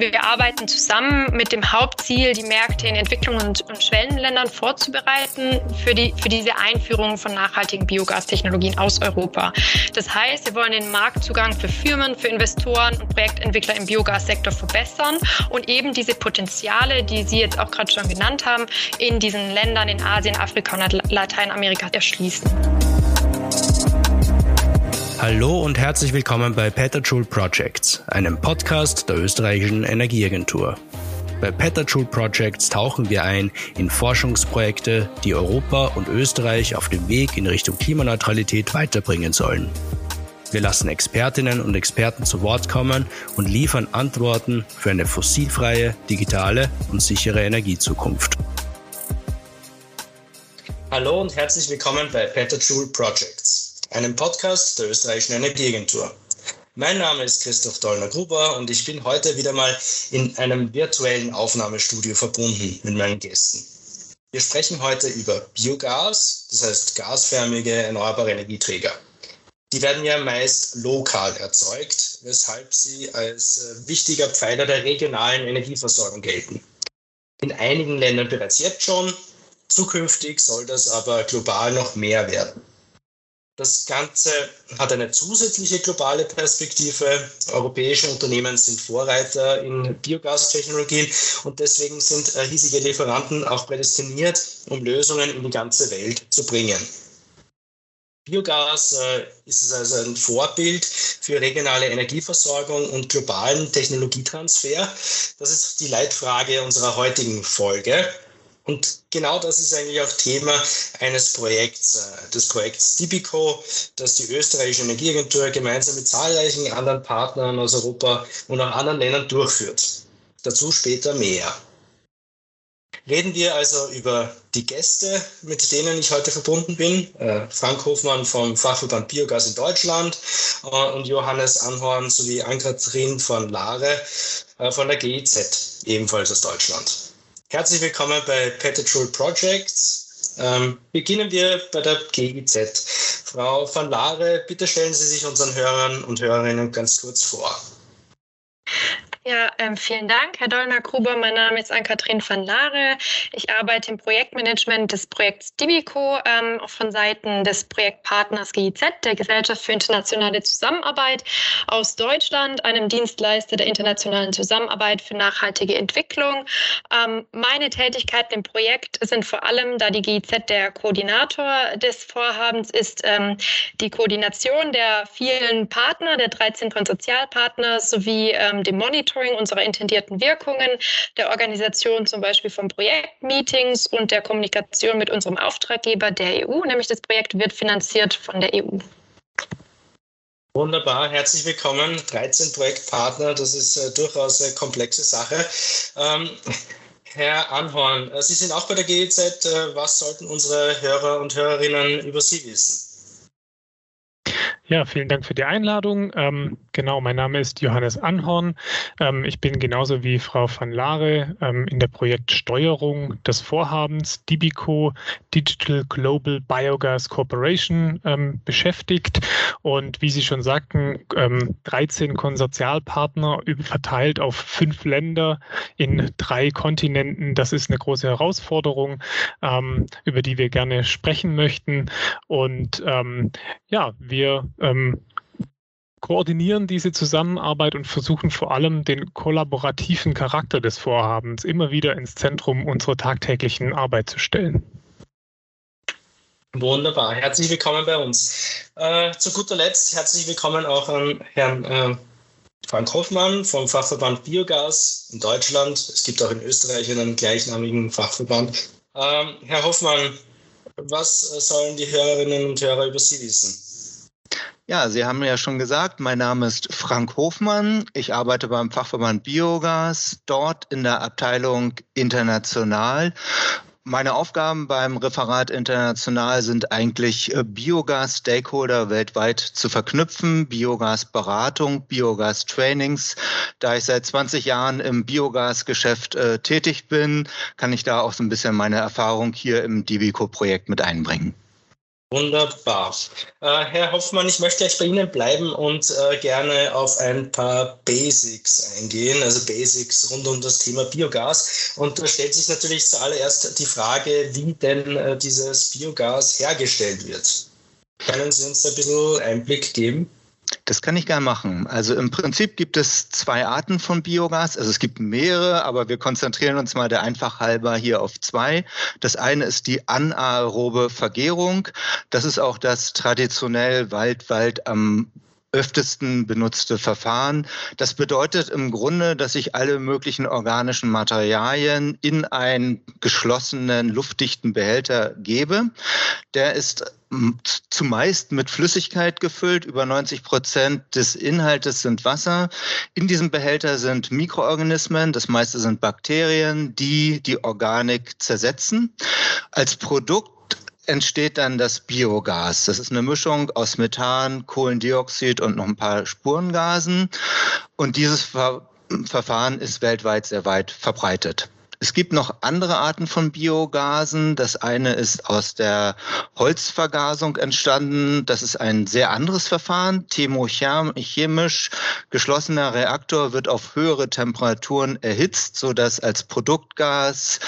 Wir arbeiten zusammen mit dem Hauptziel, die Märkte in Entwicklungs- und, und Schwellenländern vorzubereiten für, die, für diese Einführung von nachhaltigen Biogastechnologien aus Europa. Das heißt, wir wollen den Marktzugang für Firmen, für Investoren und Projektentwickler im Biogassektor verbessern und eben diese Potenziale, die Sie jetzt auch gerade schon genannt haben, in diesen Ländern in Asien, Afrika und Lateinamerika erschließen. Hallo und herzlich willkommen bei Petajoule Projects, einem Podcast der österreichischen Energieagentur. Bei Petajoule Projects tauchen wir ein in Forschungsprojekte, die Europa und Österreich auf dem Weg in Richtung Klimaneutralität weiterbringen sollen. Wir lassen Expertinnen und Experten zu Wort kommen und liefern Antworten für eine fossilfreie, digitale und sichere Energiezukunft. Hallo und herzlich willkommen bei Petajoule Projects einem Podcast der österreichischen Energieagentur. Mein Name ist Christoph Dollner-Gruber und ich bin heute wieder mal in einem virtuellen Aufnahmestudio verbunden mit meinen Gästen. Wir sprechen heute über Biogas, das heißt gasförmige erneuerbare Energieträger. Die werden ja meist lokal erzeugt, weshalb sie als äh, wichtiger Pfeiler der regionalen Energieversorgung gelten. In einigen Ländern bereits jetzt schon, zukünftig soll das aber global noch mehr werden. Das Ganze hat eine zusätzliche globale Perspektive. Europäische Unternehmen sind Vorreiter in Biogastechnologien und deswegen sind äh, hiesige Lieferanten auch prädestiniert, um Lösungen in die ganze Welt zu bringen. Biogas äh, ist also ein Vorbild für regionale Energieversorgung und globalen Technologietransfer. Das ist die Leitfrage unserer heutigen Folge. Und genau das ist eigentlich auch Thema eines Projekts, äh, des Projekts Tibico, das die österreichische Energieagentur gemeinsam mit zahlreichen anderen Partnern aus Europa und auch anderen Ländern durchführt. Dazu später mehr. Reden wir also über die Gäste, mit denen ich heute verbunden bin. Äh, Frank Hofmann vom Fachverband Biogas in Deutschland äh, und Johannes Anhorn sowie Ann-Kathrin von Lare von der GIZ, ebenfalls aus Deutschland. Herzlich willkommen bei Petajoule Projects. Ähm, beginnen wir bei der GIZ. Frau van Lare, bitte stellen Sie sich unseren Hörern und Hörerinnen ganz kurz vor. Ja, ähm, vielen Dank, Herr Dollner-Gruber. Mein Name ist Ann-Kathrin van Lare. Ich arbeite im Projektmanagement des Projekts Dibico ähm, von Seiten des Projektpartners GIZ, der Gesellschaft für internationale Zusammenarbeit aus Deutschland, einem Dienstleister der internationalen Zusammenarbeit für nachhaltige Entwicklung. Ähm, meine Tätigkeiten im Projekt sind vor allem, da die GIZ der Koordinator des Vorhabens ist, ähm, die Koordination der vielen Partner, der 13 Konsortialpartner sowie ähm, dem Monitoring Monitoring unserer intendierten Wirkungen, der Organisation zum Beispiel von Projektmeetings und der Kommunikation mit unserem Auftraggeber der EU, nämlich das Projekt wird finanziert von der EU. Wunderbar, herzlich willkommen. 13 Projektpartner, das ist äh, durchaus eine komplexe Sache. Ähm, Herr Anhorn, äh, Sie sind auch bei der GEZ. Äh, was sollten unsere Hörer und Hörerinnen über Sie wissen? Ja, vielen Dank für die Einladung. Ähm, genau, mein Name ist Johannes Anhorn. Ähm, ich bin genauso wie Frau van Lare ähm, in der Projektsteuerung des Vorhabens DIBICO Digital Global Biogas Corporation ähm, beschäftigt. Und wie Sie schon sagten, 13 ähm, Konsortialpartner verteilt auf fünf Länder in drei Kontinenten. Das ist eine große Herausforderung, ähm, über die wir gerne sprechen möchten. Und ja, wir ähm, koordinieren diese Zusammenarbeit und versuchen vor allem den kollaborativen Charakter des Vorhabens immer wieder ins Zentrum unserer tagtäglichen Arbeit zu stellen. Wunderbar, herzlich willkommen bei uns. Äh, zu guter Letzt herzlich willkommen auch an Herrn äh, Frank Hoffmann vom Fachverband Biogas in Deutschland. Es gibt auch in Österreich einen gleichnamigen Fachverband. Ähm, Herr Hoffmann, was sollen die Hörerinnen und Hörer über Sie wissen? Ja, Sie haben ja schon gesagt, mein Name ist Frank Hofmann. Ich arbeite beim Fachverband Biogas, dort in der Abteilung International. Meine Aufgaben beim Referat International sind eigentlich äh, Biogas-Stakeholder weltweit zu verknüpfen, Biogas-Beratung, Biogas-Trainings. Da ich seit 20 Jahren im Biogas-Geschäft äh, tätig bin, kann ich da auch so ein bisschen meine Erfahrung hier im Divico-Projekt mit einbringen. Wunderbar. Äh, Herr Hoffmann, ich möchte gleich bei Ihnen bleiben und äh, gerne auf ein paar Basics eingehen, also Basics rund um das Thema Biogas. Und da stellt sich natürlich zuallererst die Frage, wie denn äh, dieses Biogas hergestellt wird. Können Sie uns da ein bisschen Einblick geben? Das kann ich gerne machen. Also im Prinzip gibt es zwei Arten von Biogas. Also es gibt mehrere, aber wir konzentrieren uns mal der einfach halber hier auf zwei. Das eine ist die anaerobe Vergärung. Das ist auch das traditionell weltweit am öftesten benutzte Verfahren. Das bedeutet im Grunde, dass ich alle möglichen organischen Materialien in einen geschlossenen, luftdichten Behälter gebe. Der ist zumeist mit Flüssigkeit gefüllt. Über 90 Prozent des Inhaltes sind Wasser. In diesem Behälter sind Mikroorganismen, das meiste sind Bakterien, die die Organik zersetzen. Als Produkt entsteht dann das Biogas. Das ist eine Mischung aus Methan, Kohlendioxid und noch ein paar Spurengasen. Und dieses Ver Verfahren ist weltweit sehr weit verbreitet. Es gibt noch andere Arten von Biogasen. Das eine ist aus der Holzvergasung entstanden. Das ist ein sehr anderes Verfahren. Thermochemisch geschlossener Reaktor wird auf höhere Temperaturen erhitzt, sodass als Produktgas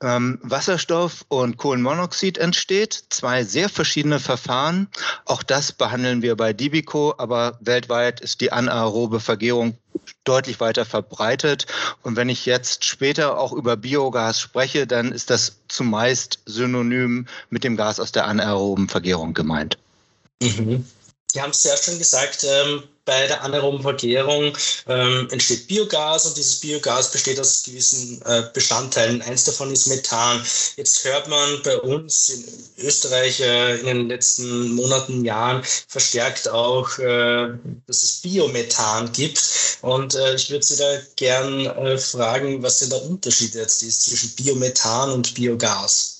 ähm, Wasserstoff und Kohlenmonoxid entsteht. Zwei sehr verschiedene Verfahren. Auch das behandeln wir bei Dibico, aber weltweit ist die anaerobe Vergärung deutlich weiter verbreitet. Und wenn ich jetzt später auch über Biogas spreche, dann ist das zumeist synonym mit dem Gas aus der anaeroben Vergärung gemeint. Mhm. Sie haben es sehr schön gesagt, ähm, bei der anaeroben Vergärung ähm, entsteht Biogas und dieses Biogas besteht aus gewissen äh, Bestandteilen. Eins davon ist Methan. Jetzt hört man bei uns in Österreich äh, in den letzten Monaten, Jahren verstärkt auch, äh, dass es Biomethan gibt. Und äh, ich würde Sie da gern äh, fragen, was denn der Unterschied jetzt ist zwischen Biomethan und Biogas.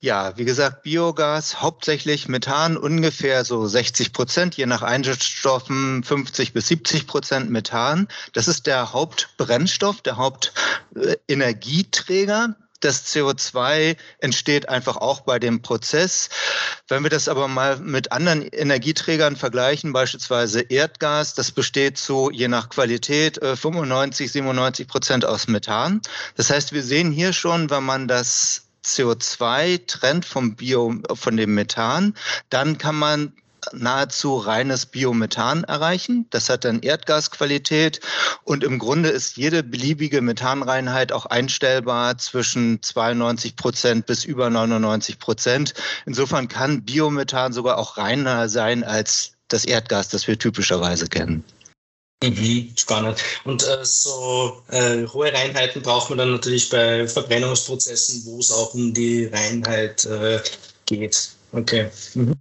Ja, wie gesagt, Biogas, hauptsächlich Methan, ungefähr so 60 Prozent, je nach Einsatzstoffen 50 bis 70 Prozent Methan. Das ist der Hauptbrennstoff, der Hauptenergieträger. Das CO2 entsteht einfach auch bei dem Prozess. Wenn wir das aber mal mit anderen Energieträgern vergleichen, beispielsweise Erdgas, das besteht so je nach Qualität 95, äh, 97 Prozent aus Methan. Das heißt, wir sehen hier schon, wenn man das CO2 trennt vom Bio, von dem Methan, dann kann man nahezu reines Biomethan erreichen. Das hat dann Erdgasqualität und im Grunde ist jede beliebige Methanreinheit auch einstellbar zwischen 92 Prozent bis über 99 Prozent. Insofern kann Biomethan sogar auch reiner sein als das Erdgas, das wir typischerweise kennen. Mhm, spannend. Und äh, so äh, hohe Reinheiten braucht man dann natürlich bei Verbrennungsprozessen, wo es auch um die Reinheit äh, geht. Okay. Mhm.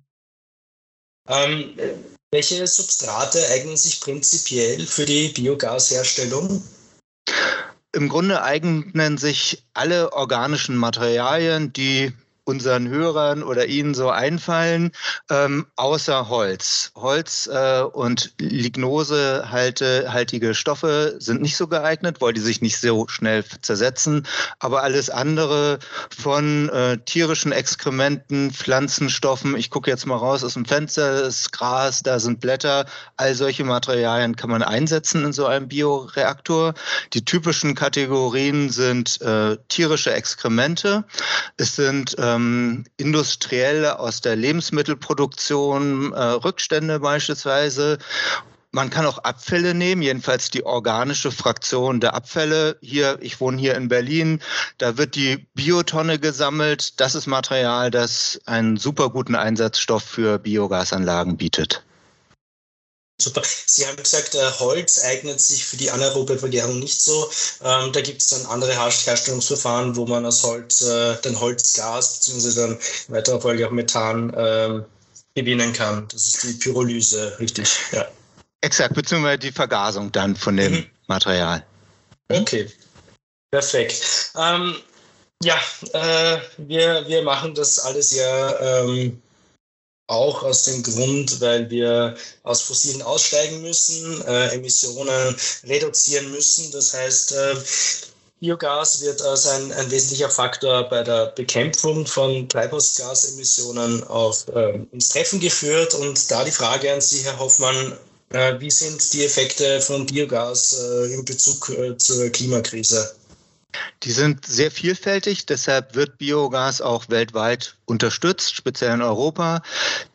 Ähm, welche Substrate eignen sich prinzipiell für die Biogasherstellung? Im Grunde eignen sich alle organischen Materialien, die unseren Hörern oder Ihnen so einfallen, ähm, außer Holz. Holz äh, und Lignosehaltige Stoffe sind nicht so geeignet, weil die sich nicht so schnell zersetzen. Aber alles andere von äh, tierischen Exkrementen, Pflanzenstoffen, ich gucke jetzt mal raus aus dem Fenster, ist Gras, da sind Blätter, all solche Materialien kann man einsetzen in so einem Bioreaktor. Die typischen Kategorien sind äh, tierische Exkremente. Es sind äh, ähm, industriell aus der Lebensmittelproduktion, äh, Rückstände beispielsweise. Man kann auch Abfälle nehmen, jedenfalls die organische Fraktion der Abfälle. Hier, ich wohne hier in Berlin, da wird die Biotonne gesammelt. Das ist Material, das einen super guten Einsatzstoff für Biogasanlagen bietet. Super. Sie haben gesagt, äh, Holz eignet sich für die anaerobe Vergärung nicht so. Ähm, da gibt es dann andere Herstellungsverfahren, wo man aus Holz äh, dann Holzgas bzw. dann in weiterer Folge auch Methan ähm, gewinnen kann. Das ist die Pyrolyse, richtig? Ja. Exakt, beziehungsweise die Vergasung dann von dem mhm. Material. Okay, perfekt. Ähm, ja, äh, wir, wir machen das alles ja ähm, auch aus dem Grund, weil wir aus fossilen aussteigen müssen, äh, Emissionen reduzieren müssen. Das heißt, äh, Biogas wird als ein, ein wesentlicher Faktor bei der Bekämpfung von Treibhausgasemissionen auch äh, ins Treffen geführt. Und da die Frage an Sie, Herr Hoffmann, äh, wie sind die Effekte von Biogas äh, in Bezug äh, zur Klimakrise? Die sind sehr vielfältig, deshalb wird Biogas auch weltweit unterstützt, speziell in Europa.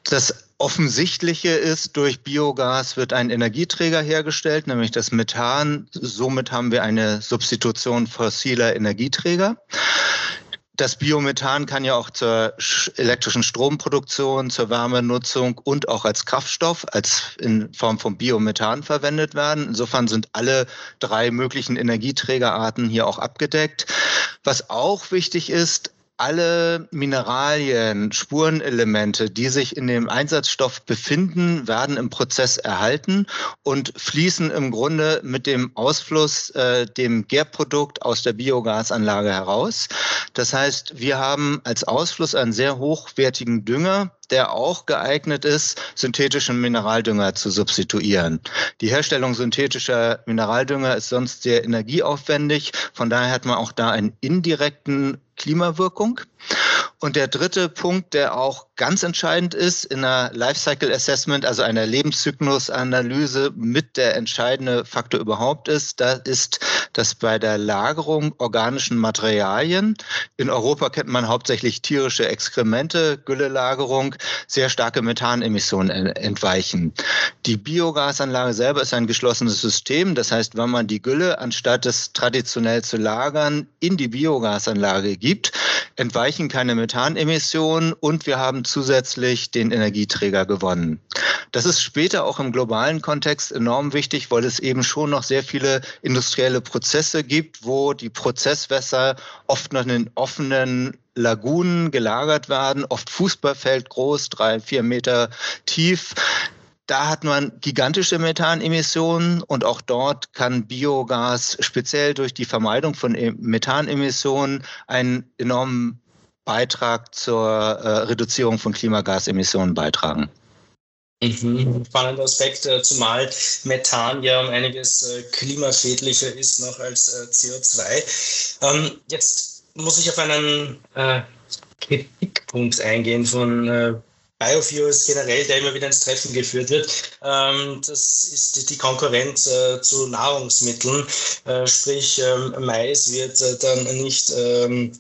Das Offensichtliche ist, durch Biogas wird ein Energieträger hergestellt, nämlich das Methan. Somit haben wir eine Substitution fossiler Energieträger. Das Biomethan kann ja auch zur elektrischen Stromproduktion, zur Wärmenutzung und auch als Kraftstoff, als in Form von Biomethan verwendet werden. Insofern sind alle drei möglichen Energieträgerarten hier auch abgedeckt. Was auch wichtig ist, alle Mineralien, Spurenelemente, die sich in dem Einsatzstoff befinden, werden im Prozess erhalten und fließen im Grunde mit dem Ausfluss, äh, dem Gärprodukt aus der Biogasanlage heraus. Das heißt, wir haben als Ausfluss einen sehr hochwertigen Dünger, der auch geeignet ist, synthetischen Mineraldünger zu substituieren. Die Herstellung synthetischer Mineraldünger ist sonst sehr energieaufwendig. Von daher hat man auch da einen indirekten Klimawirkung. Und der dritte Punkt, der auch ganz entscheidend ist in einer Lifecycle Assessment, also einer Lebenszyklusanalyse mit der entscheidende Faktor überhaupt ist, da ist, dass bei der Lagerung organischen Materialien, in Europa kennt man hauptsächlich tierische Exkremente, Güllelagerung, sehr starke Methanemissionen entweichen. Die Biogasanlage selber ist ein geschlossenes System. Das heißt, wenn man die Gülle, anstatt es traditionell zu lagern, in die Biogasanlage gibt, entweichen keine Methanemissionen und wir haben zusätzlich den Energieträger gewonnen. Das ist später auch im globalen Kontext enorm wichtig, weil es eben schon noch sehr viele industrielle Prozesse gibt, wo die Prozesswässer oft noch in offenen Lagunen gelagert werden, oft Fußballfeld groß, drei, vier Meter tief. Da hat man gigantische Methanemissionen und auch dort kann Biogas speziell durch die Vermeidung von e-, Methanemissionen einen enormen Beitrag zur äh, Reduzierung von Klimagasemissionen beitragen. Mhm. Spannender Aspekt, äh, zumal Methan ja um einiges äh, klimaschädlicher ist noch als äh, CO2. Ähm, jetzt muss ich auf einen äh, Kritikpunkt eingehen von äh, Biofuels generell, der immer wieder ins Treffen geführt wird. Ähm, das ist die Konkurrenz äh, zu Nahrungsmitteln. Äh, sprich, ähm, Mais wird äh, dann nicht ähm,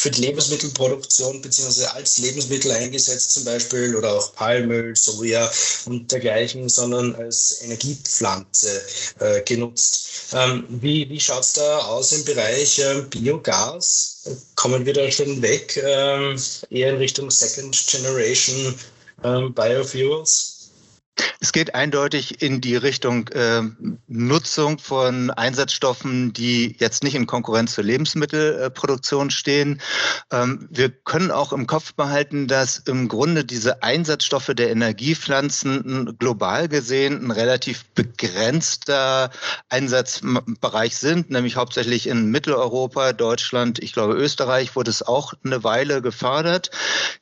für die Lebensmittelproduktion beziehungsweise als Lebensmittel eingesetzt zum Beispiel oder auch Palmöl, Soja und dergleichen, sondern als Energiepflanze äh, genutzt. Ähm, wie wie schaut es da aus im Bereich äh, Biogas? Kommen wir da schon weg, ähm, eher in Richtung Second Generation ähm, Biofuels? Es geht eindeutig in die Richtung äh, Nutzung von Einsatzstoffen, die jetzt nicht in Konkurrenz zur Lebensmittelproduktion stehen. Ähm, wir können auch im Kopf behalten, dass im Grunde diese Einsatzstoffe der Energiepflanzen global gesehen ein relativ begrenzter Einsatzbereich sind, nämlich hauptsächlich in Mitteleuropa, Deutschland, ich glaube Österreich wurde es auch eine Weile gefördert.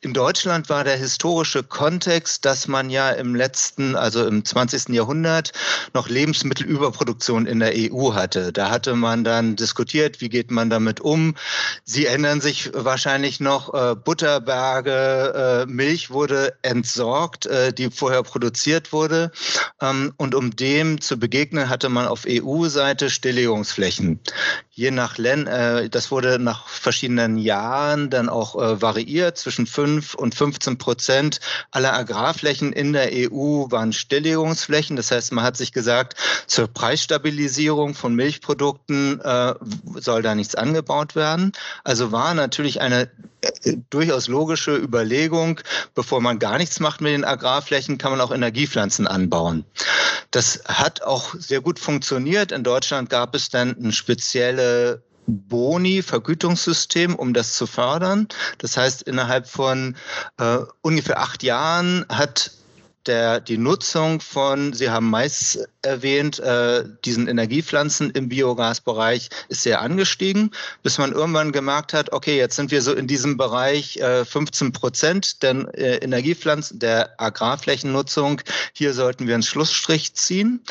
In Deutschland war der historische Kontext, dass man ja im letzten also im 20. Jahrhundert, noch Lebensmittelüberproduktion in der EU hatte. Da hatte man dann diskutiert, wie geht man damit um. Sie ändern sich wahrscheinlich noch, äh, Butterberge, äh, Milch wurde entsorgt, äh, die vorher produziert wurde. Ähm, und um dem zu begegnen, hatte man auf EU-Seite Stilllegungsflächen je nach Ländern, äh, das wurde nach verschiedenen Jahren dann auch äh, variiert. Zwischen 5 und 15 Prozent aller Agrarflächen in der EU waren Stilllegungsflächen. Das heißt, man hat sich gesagt, zur Preisstabilisierung von Milchprodukten äh, soll da nichts angebaut werden. Also war natürlich eine äh, durchaus logische Überlegung, bevor man gar nichts macht mit den Agrarflächen, kann man auch Energiepflanzen anbauen. Das hat auch sehr gut funktioniert. In Deutschland gab es dann ein spezielle Boni, Vergütungssystem, um das zu fördern. Das heißt, innerhalb von äh, ungefähr acht Jahren hat der, die Nutzung von, Sie haben Mais erwähnt, äh, diesen Energiepflanzen im Biogasbereich ist sehr angestiegen, bis man irgendwann gemerkt hat, okay, jetzt sind wir so in diesem Bereich äh, 15 Prozent der äh, Energiepflanzen, der Agrarflächennutzung. Hier sollten wir einen Schlussstrich ziehen.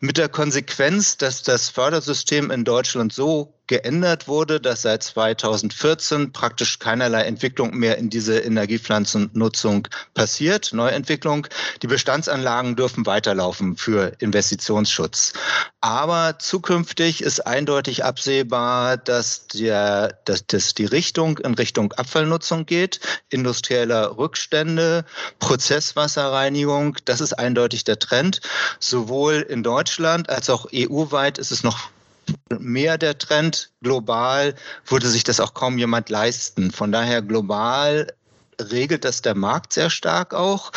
Mit der Konsequenz, dass das Fördersystem in Deutschland so geändert wurde, dass seit 2014 praktisch keinerlei Entwicklung mehr in diese Energiepflanzennutzung passiert, Neuentwicklung. Die Bestandsanlagen dürfen weiterlaufen für Investitionsschutz. Aber zukünftig ist eindeutig absehbar, dass, der, dass, dass die Richtung in Richtung Abfallnutzung geht, industrieller Rückstände, Prozesswasserreinigung. Das ist eindeutig der Trend. Sowohl in Deutschland als auch EU-weit ist es noch mehr der Trend. Global würde sich das auch kaum jemand leisten. Von daher global regelt das der Markt sehr stark auch.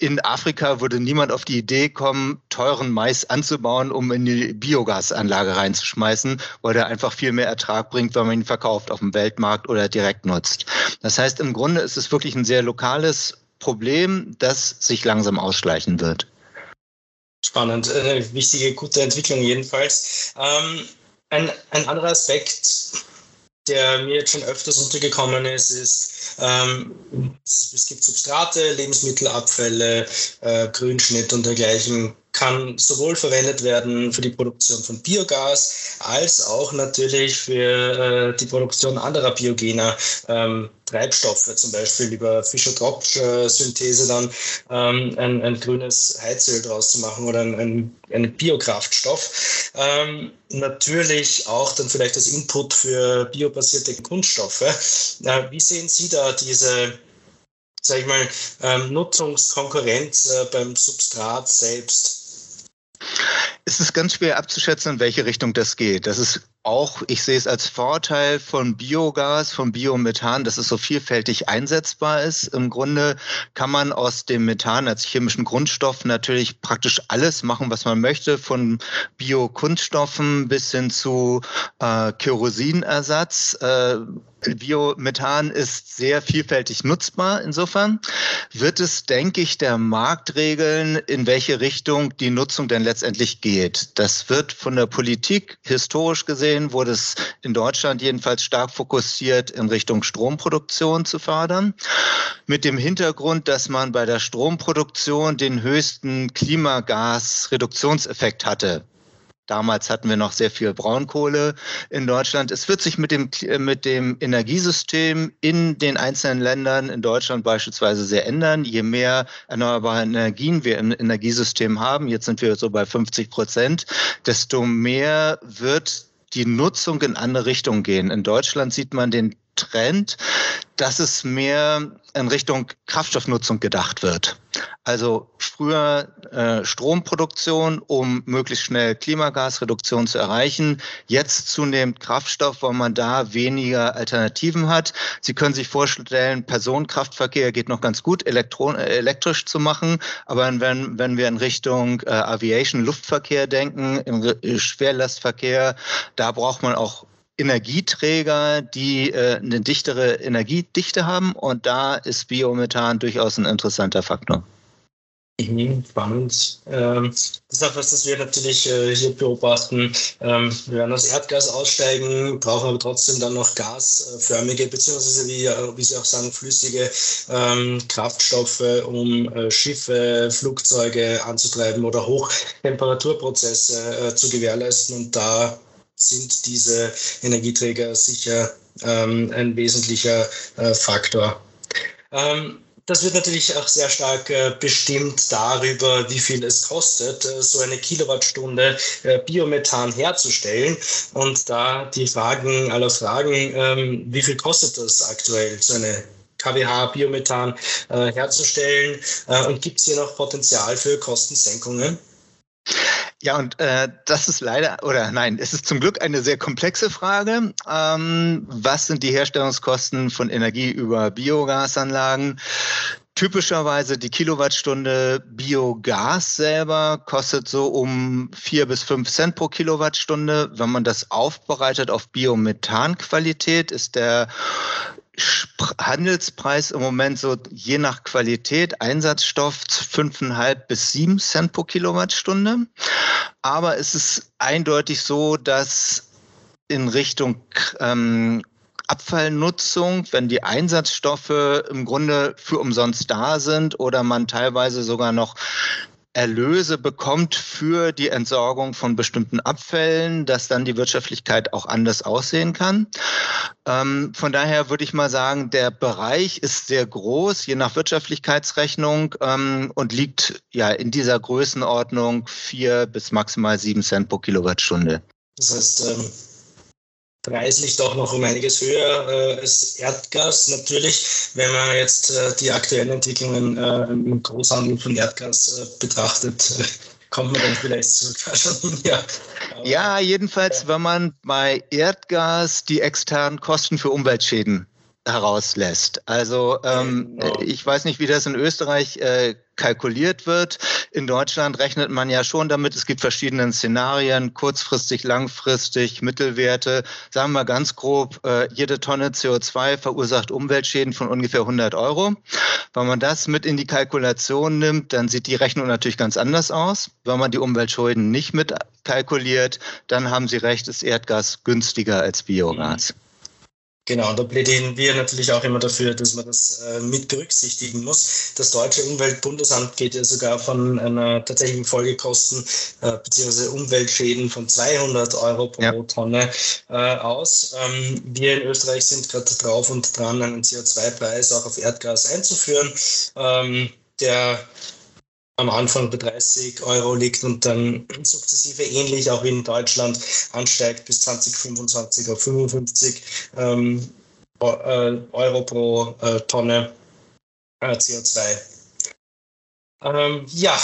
In Afrika würde niemand auf die Idee kommen, teuren Mais anzubauen, um in die Biogasanlage reinzuschmeißen, weil der einfach viel mehr Ertrag bringt, wenn man ihn verkauft auf dem Weltmarkt oder direkt nutzt. Das heißt, im Grunde ist es wirklich ein sehr lokales Problem, das sich langsam ausschleichen wird. Spannend, eine wichtige, gute Entwicklung jedenfalls. Ähm, ein, ein anderer Aspekt, der mir jetzt schon öfters untergekommen ist, ist, ähm, es gibt Substrate, Lebensmittelabfälle, äh, Grünschnitt und dergleichen kann sowohl verwendet werden für die Produktion von Biogas als auch natürlich für äh, die Produktion anderer biogener ähm, Treibstoffe, zum Beispiel über Fischer-Tropsch-Synthese dann ähm, ein, ein, grünes Heizöl draus zu machen oder ein, ein, ein Biokraftstoff. Ähm, natürlich auch dann vielleicht als Input für biobasierte Kunststoffe. Äh, wie sehen Sie da diese sag ich mal, ähm, Nutzungskonkurrenz äh, beim Substrat selbst? Es ist ganz schwer abzuschätzen, in welche Richtung das geht. Das ist auch, ich sehe es als Vorteil von Biogas, von Biomethan, dass es so vielfältig einsetzbar ist. Im Grunde kann man aus dem Methan als chemischen Grundstoff natürlich praktisch alles machen, was man möchte, von Biokunststoffen bis hin zu äh, Kerosinersatz. Äh, Biomethan ist sehr vielfältig nutzbar. Insofern wird es, denke ich, der Markt regeln, in welche Richtung die Nutzung denn letztendlich geht. Das wird von der Politik historisch gesehen, wurde es in Deutschland jedenfalls stark fokussiert, in Richtung Stromproduktion zu fördern. Mit dem Hintergrund, dass man bei der Stromproduktion den höchsten Klimagasreduktionseffekt hatte. Damals hatten wir noch sehr viel Braunkohle in Deutschland. Es wird sich mit dem, mit dem Energiesystem in den einzelnen Ländern, in Deutschland beispielsweise, sehr ändern. Je mehr erneuerbare Energien wir im Energiesystem haben, jetzt sind wir so bei 50 Prozent, desto mehr wird die Nutzung in andere Richtungen gehen. In Deutschland sieht man den Trend, dass es mehr in Richtung Kraftstoffnutzung gedacht wird. Also früher äh, Stromproduktion, um möglichst schnell Klimagasreduktion zu erreichen. Jetzt zunehmend Kraftstoff, weil man da weniger Alternativen hat. Sie können sich vorstellen, Personenkraftverkehr geht noch ganz gut, elektron äh, elektrisch zu machen. Aber wenn, wenn wir in Richtung äh, Aviation, Luftverkehr denken, im Schwerlastverkehr, da braucht man auch Energieträger, die äh, eine dichtere Energiedichte haben und da ist Biomethan durchaus ein interessanter Faktor. Spannend. Ähm, das ist das wir natürlich äh, hier beobachten. Ähm, wir werden aus Erdgas aussteigen, brauchen aber trotzdem dann noch gasförmige, beziehungsweise wie, wie Sie auch sagen, flüssige ähm, Kraftstoffe, um äh, Schiffe, Flugzeuge anzutreiben oder Hochtemperaturprozesse äh, zu gewährleisten. Und da sind diese Energieträger sicher ähm, ein wesentlicher äh, Faktor. Ähm, das wird natürlich auch sehr stark äh, bestimmt darüber, wie viel es kostet, äh, so eine Kilowattstunde äh, Biomethan herzustellen. Und da die Fragen aller Fragen, ähm, wie viel kostet das aktuell, so eine kWh Biomethan äh, herzustellen? Äh, und gibt es hier noch Potenzial für Kostensenkungen? Ja, und äh, das ist leider, oder nein, es ist zum Glück eine sehr komplexe Frage. Ähm, was sind die Herstellungskosten von Energie über Biogasanlagen? Typischerweise die Kilowattstunde Biogas selber kostet so um vier bis fünf Cent pro Kilowattstunde. Wenn man das aufbereitet auf Biomethanqualität, ist der Handelspreis im Moment so je nach Qualität, Einsatzstoff 5,5 bis 7 Cent pro Kilowattstunde. Aber es ist eindeutig so, dass in Richtung ähm, Abfallnutzung, wenn die Einsatzstoffe im Grunde für umsonst da sind oder man teilweise sogar noch Erlöse bekommt für die Entsorgung von bestimmten Abfällen, dass dann die Wirtschaftlichkeit auch anders aussehen kann. Ähm, von daher würde ich mal sagen, der Bereich ist sehr groß, je nach Wirtschaftlichkeitsrechnung ähm, und liegt ja in dieser Größenordnung vier bis maximal sieben Cent pro Kilowattstunde. Das heißt, ähm preislich doch noch um einiges höher äh, als Erdgas. Natürlich, wenn man jetzt äh, die aktuellen Entwicklungen äh, im Großhandel von Erdgas äh, betrachtet, äh, kommt man dann vielleicht sogar schon hin. Ja, ja jedenfalls, wenn man bei Erdgas die externen Kosten für Umweltschäden herauslässt. Also ähm, genau. ich weiß nicht, wie das in Österreich äh, kalkuliert wird. In Deutschland rechnet man ja schon damit, es gibt verschiedene Szenarien, kurzfristig, langfristig, Mittelwerte. Sagen wir ganz grob, äh, jede Tonne CO2 verursacht Umweltschäden von ungefähr 100 Euro. Wenn man das mit in die Kalkulation nimmt, dann sieht die Rechnung natürlich ganz anders aus. Wenn man die Umweltschäden nicht mit kalkuliert, dann haben Sie recht, ist Erdgas günstiger als Biogas. Mhm. Genau, da plädieren wir natürlich auch immer dafür, dass man das äh, mit berücksichtigen muss. Das deutsche Umweltbundesamt geht ja sogar von einer tatsächlichen Folgekosten äh, bzw. Umweltschäden von 200 Euro pro ja. Tonne äh, aus. Ähm, wir in Österreich sind gerade drauf und dran, einen CO2-Preis auch auf Erdgas einzuführen. Ähm, der am Anfang bei 30 Euro liegt und dann sukzessive ähnlich auch wie in Deutschland ansteigt bis 2025 auf 55 ähm, äh, Euro pro äh, Tonne äh, CO2. Ähm, ja,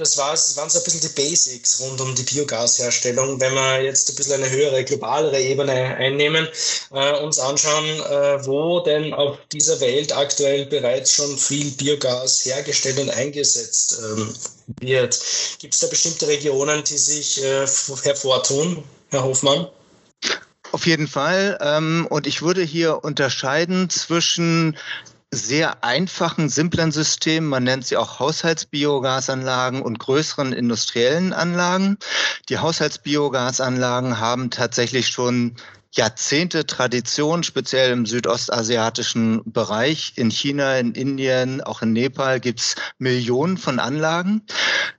das war's, waren so ein bisschen die Basics rund um die Biogasherstellung. Wenn wir jetzt ein bisschen eine höhere, globalere Ebene einnehmen, äh, uns anschauen, äh, wo denn auf dieser Welt aktuell bereits schon viel Biogas hergestellt und eingesetzt ähm, wird. Gibt es da bestimmte Regionen, die sich äh, hervortun, Herr Hofmann? Auf jeden Fall. Ähm, und ich würde hier unterscheiden zwischen sehr einfachen, simplen Systemen, man nennt sie auch Haushaltsbiogasanlagen und größeren industriellen Anlagen. Die Haushaltsbiogasanlagen haben tatsächlich schon Jahrzehnte Tradition, speziell im südostasiatischen Bereich. In China, in Indien, auch in Nepal gibt's Millionen von Anlagen.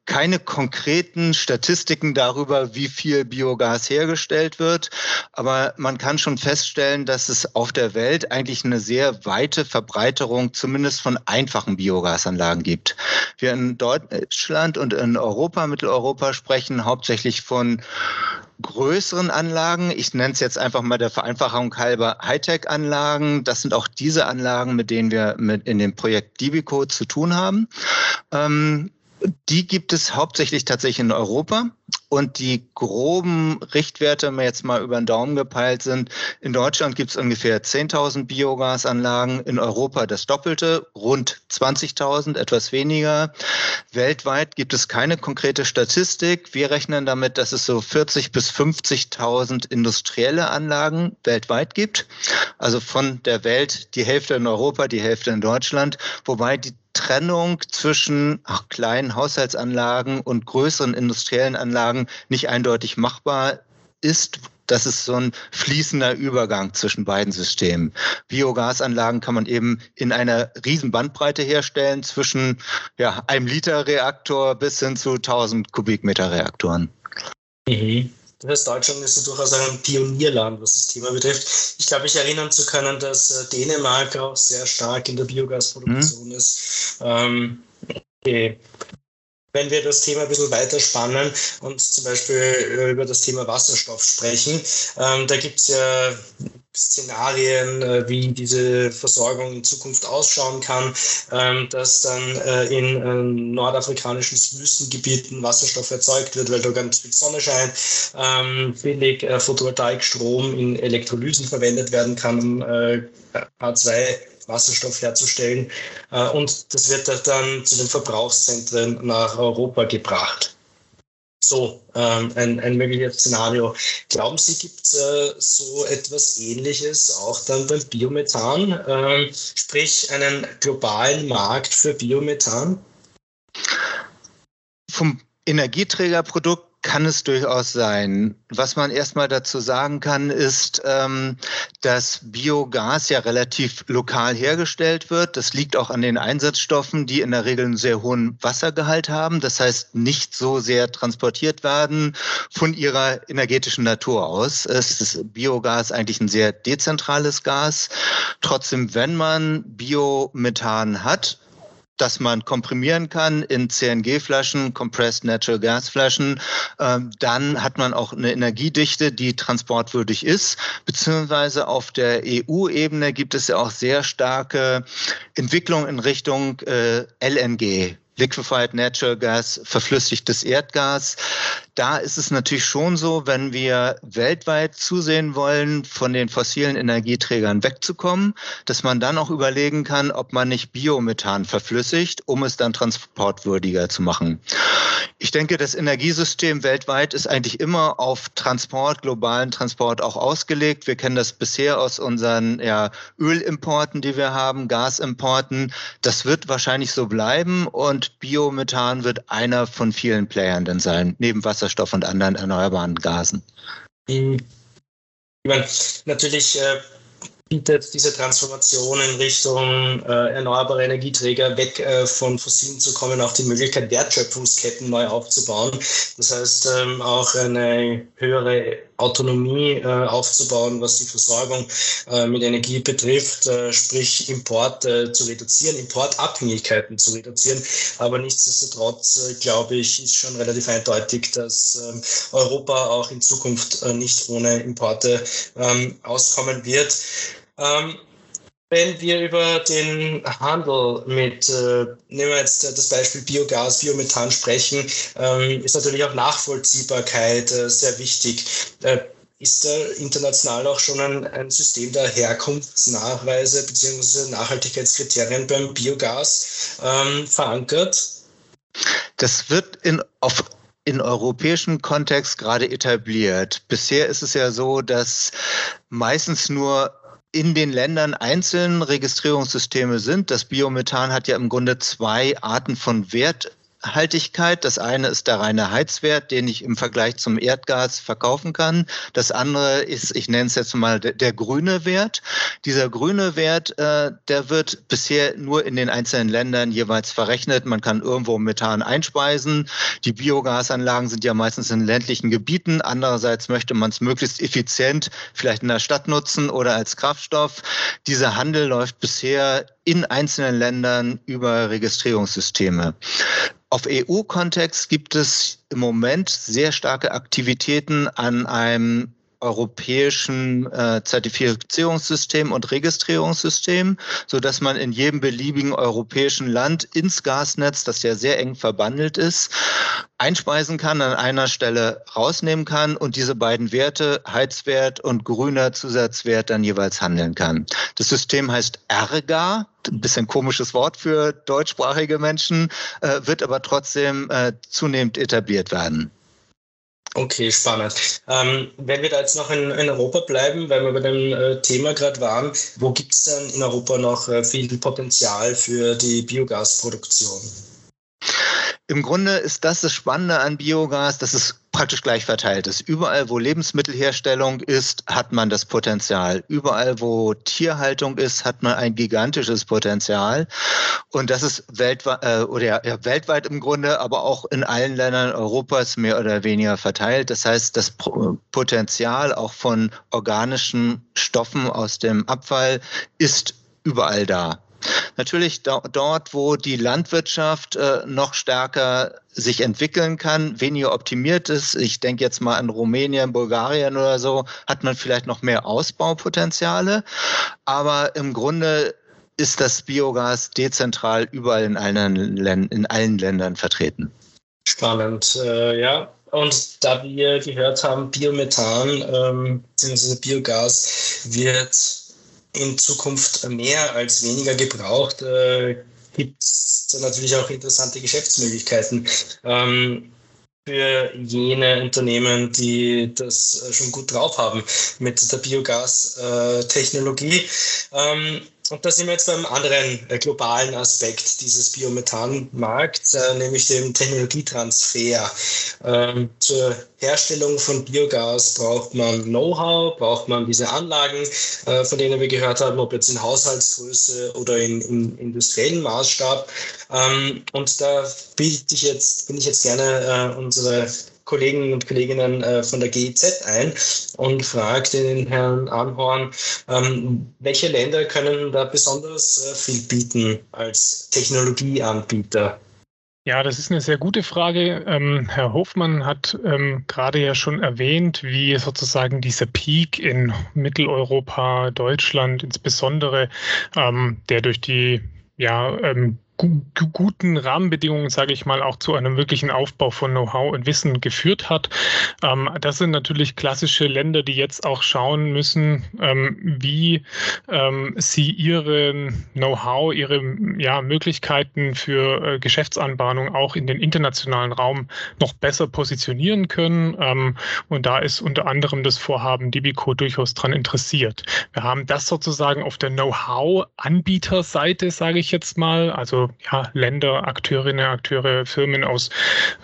Keine konkreten Statistiken darüber, wie viel Biogas hergestellt wird. Aber man kann schon feststellen, dass es auf der Welt eigentlich eine sehr weite Verbreiterung zumindest von einfachen Biogasanlagen gibt. Wir in Deutschland und in Europa, Mitteleuropa sprechen hauptsächlich von größeren Anlagen. Ich nenne es jetzt einfach mal der Vereinfachung halber Hightech-Anlagen. Das sind auch diese Anlagen, mit denen wir mit in dem Projekt Dibico zu tun haben. Ähm, die gibt es hauptsächlich tatsächlich in Europa. Und die groben Richtwerte, wenn wir jetzt mal über den Daumen gepeilt sind, in Deutschland gibt es ungefähr 10.000 Biogasanlagen, in Europa das Doppelte, rund 20.000, etwas weniger. Weltweit gibt es keine konkrete Statistik. Wir rechnen damit, dass es so 40.000 bis 50.000 industrielle Anlagen weltweit gibt. Also von der Welt die Hälfte in Europa, die Hälfte in Deutschland, wobei die Trennung zwischen ach, kleinen Haushaltsanlagen und größeren industriellen Anlagen nicht eindeutig machbar ist. Das ist so ein fließender Übergang zwischen beiden Systemen. Biogasanlagen kann man eben in einer riesen Bandbreite herstellen, zwischen ja, einem Liter Reaktor bis hin zu 1000 Kubikmeter Reaktoren. Mhm. Das heißt, Deutschland ist ja durchaus ein Pionierland, was das Thema betrifft. Ich glaube, mich erinnern zu können, dass äh, Dänemark auch sehr stark in der Biogasproduktion mhm. ist. Ähm, okay wenn wir das Thema ein bisschen weiterspannen und zum Beispiel äh, über das Thema Wasserstoff sprechen, ähm, da gibt es ja Szenarien, äh, wie diese Versorgung in Zukunft ausschauen kann, ähm, dass dann äh, in äh, nordafrikanischen Wüstengebieten Wasserstoff erzeugt wird, weil da ganz viel Sonne scheint, ähm, billig äh, Photovoltaikstrom in Elektrolysen verwendet werden kann, um äh, H2 Wasserstoff herzustellen. Äh, und das wird dann zu den Verbrauchszentren nach Europa gebracht. So ähm, ein, ein mögliches Szenario. Glauben Sie, gibt es äh, so etwas Ähnliches auch dann beim Biomethan, ähm, sprich einen globalen Markt für Biomethan? Vom Energieträgerprodukt kann es durchaus sein. Was man erstmal dazu sagen kann, ist, ähm, dass Biogas ja relativ lokal hergestellt wird. Das liegt auch an den Einsatzstoffen, die in der Regel einen sehr hohen Wassergehalt haben. Das heißt, nicht so sehr transportiert werden von ihrer energetischen Natur aus. Es ist Biogas eigentlich ein sehr dezentrales Gas. Trotzdem, wenn man Biomethan hat, das man komprimieren kann in CNG-Flaschen, Compressed Natural Gas Flaschen. Ähm, dann hat man auch eine Energiedichte, die transportwürdig ist. Beziehungsweise auf der EU-Ebene gibt es ja auch sehr starke Entwicklungen in Richtung äh, LNG, Liquefied Natural Gas, verflüssigtes Erdgas. Da ist es natürlich schon so, wenn wir weltweit zusehen wollen, von den fossilen Energieträgern wegzukommen, dass man dann auch überlegen kann, ob man nicht Biomethan verflüssigt, um es dann transportwürdiger zu machen. Ich denke, das Energiesystem weltweit ist eigentlich immer auf Transport, globalen Transport auch ausgelegt. Wir kennen das bisher aus unseren ja, Ölimporten, die wir haben, Gasimporten. Das wird wahrscheinlich so bleiben und Biomethan wird einer von vielen Playern dann sein, neben Wasserstoff und anderen erneuerbaren Gasen. Meine, natürlich äh, bietet diese Transformation in Richtung äh, erneuerbare Energieträger weg äh, von fossilen zu kommen auch die Möglichkeit, Wertschöpfungsketten neu aufzubauen. Das heißt, ähm, auch eine höhere Autonomie äh, aufzubauen, was die Versorgung äh, mit Energie betrifft, äh, sprich Import zu reduzieren, Importabhängigkeiten zu reduzieren. Aber nichtsdestotrotz, äh, glaube ich, ist schon relativ eindeutig, dass ähm, Europa auch in Zukunft äh, nicht ohne Importe ähm, auskommen wird. Ähm, wenn wir über den Handel mit, äh, nehmen wir jetzt das Beispiel Biogas, Biomethan sprechen, ähm, ist natürlich auch Nachvollziehbarkeit äh, sehr wichtig. Äh, ist da international auch schon ein, ein System der Herkunftsnachweise bzw. Nachhaltigkeitskriterien beim Biogas ähm, verankert? Das wird in, auf in europäischem Kontext gerade etabliert. Bisher ist es ja so, dass meistens nur in den Ländern einzeln Registrierungssysteme sind. Das Biomethan hat ja im Grunde zwei Arten von Wert Haltigkeit. Das eine ist der reine Heizwert, den ich im Vergleich zum Erdgas verkaufen kann. Das andere ist, ich nenne es jetzt mal der, der grüne Wert. Dieser grüne Wert, äh, der wird bisher nur in den einzelnen Ländern jeweils verrechnet. Man kann irgendwo Methan einspeisen. Die Biogasanlagen sind ja meistens in ländlichen Gebieten. Andererseits möchte man es möglichst effizient vielleicht in der Stadt nutzen oder als Kraftstoff. Dieser Handel läuft bisher in einzelnen Ländern über Registrierungssysteme. Auf EU-Kontext gibt es im Moment sehr starke Aktivitäten an einem europäischen äh, Zertifizierungssystem und Registrierungssystem, so dass man in jedem beliebigen europäischen Land ins Gasnetz, das ja sehr eng verbandelt ist, einspeisen kann, an einer Stelle rausnehmen kann und diese beiden Werte, Heizwert und grüner Zusatzwert, dann jeweils handeln kann. Das System heißt ERGA, ein bisschen komisches Wort für deutschsprachige Menschen, äh, wird aber trotzdem äh, zunehmend etabliert werden. Okay, spannend. Ähm, wenn wir da jetzt noch in, in, Europa bleiben, weil wir bei dem äh, Thema gerade waren, wo gibt es denn in Europa noch äh, viel Potenzial für die Biogasproduktion? Im Grunde ist das das Spannende an Biogas, dass es praktisch gleich verteilt ist. Überall, wo Lebensmittelherstellung ist, hat man das Potenzial. Überall, wo Tierhaltung ist, hat man ein gigantisches Potenzial. Und das ist weltweit, äh, oder ja, weltweit im Grunde, aber auch in allen Ländern Europas mehr oder weniger verteilt. Das heißt, das Potenzial auch von organischen Stoffen aus dem Abfall ist überall da. Natürlich do dort, wo die Landwirtschaft äh, noch stärker sich entwickeln kann, weniger optimiert ist. Ich denke jetzt mal an Rumänien, Bulgarien oder so, hat man vielleicht noch mehr Ausbaupotenziale. Aber im Grunde ist das Biogas dezentral überall in allen, in allen Ländern vertreten. Spannend, äh, ja. Und da wir gehört haben, Biomethan ähm, bzw. Biogas wird in Zukunft mehr als weniger gebraucht, äh, gibt es natürlich auch interessante Geschäftsmöglichkeiten. Ähm, für jene Unternehmen, die das schon gut drauf haben mit der Biogas-Technologie. Ähm, und da sind wir jetzt beim anderen äh, globalen Aspekt dieses Biomethanmarkts, äh, nämlich dem Technologietransfer. Ähm, zur Herstellung von Biogas braucht man Know-how, braucht man diese Anlagen, äh, von denen wir gehört haben, ob jetzt in Haushaltsgröße oder in, in industriellen Maßstab. Ähm, und da bin ich jetzt, bin ich jetzt gerne äh, unsere Kollegen und Kolleginnen äh, von der GIZ ein und fragt den Herrn Anhorn, ähm, welche Länder können da besonders äh, viel bieten als Technologieanbieter? Ja, das ist eine sehr gute Frage. Ähm, Herr Hofmann hat ähm, gerade ja schon erwähnt, wie sozusagen dieser Peak in Mitteleuropa, Deutschland insbesondere, ähm, der durch die ja, ähm, guten Rahmenbedingungen, sage ich mal, auch zu einem wirklichen Aufbau von Know-how und Wissen geführt hat. Ähm, das sind natürlich klassische Länder, die jetzt auch schauen müssen, ähm, wie ähm, sie ihren Know-how, ihre ja, Möglichkeiten für äh, Geschäftsanbahnung auch in den internationalen Raum noch besser positionieren können. Und da ist unter anderem das Vorhaben Dibico durchaus dran interessiert. Wir haben das sozusagen auf der Know-how-Anbieterseite, sage ich jetzt mal, also ja, Länder, Akteurinnen, Akteure, Firmen aus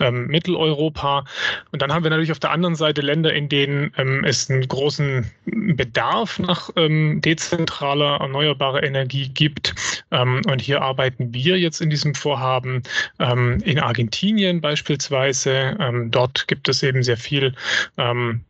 ähm, Mitteleuropa. Und dann haben wir natürlich auf der anderen Seite Länder, in denen ähm, es einen großen Bedarf nach ähm, dezentraler, erneuerbarer Energie gibt. Ähm, und hier arbeiten wir jetzt in diesem Vorhaben ähm, in Argentinien beispielsweise. Ähm, dort gibt es eben sehr viel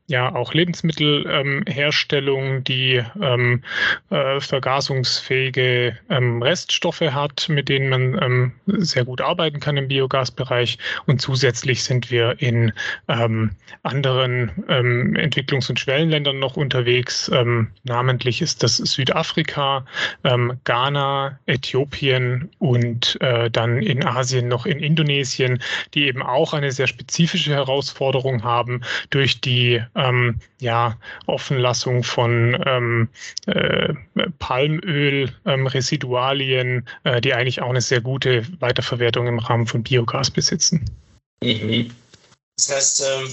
ja auch Lebensmittelherstellung, die ähm, äh, vergasungsfähige ähm, Reststoffe hat, mit denen man ähm, sehr gut arbeiten kann im Biogasbereich. Und zusätzlich sind wir in ähm, anderen ähm, Entwicklungs- und Schwellenländern noch unterwegs. Ähm, namentlich ist das Südafrika, ähm, Ghana, Äthiopien und äh, dann in Asien noch in Indonesien, die eben auch eine sehr spezifische Herausforderung haben durch die ähm, ja, Offenlassung von äh, Palmöl, Residualien, äh, die eigentlich auch eine sehr gute Weiterverwertung im Rahmen von Biogas besitzen. Mhm. Das heißt, ähm,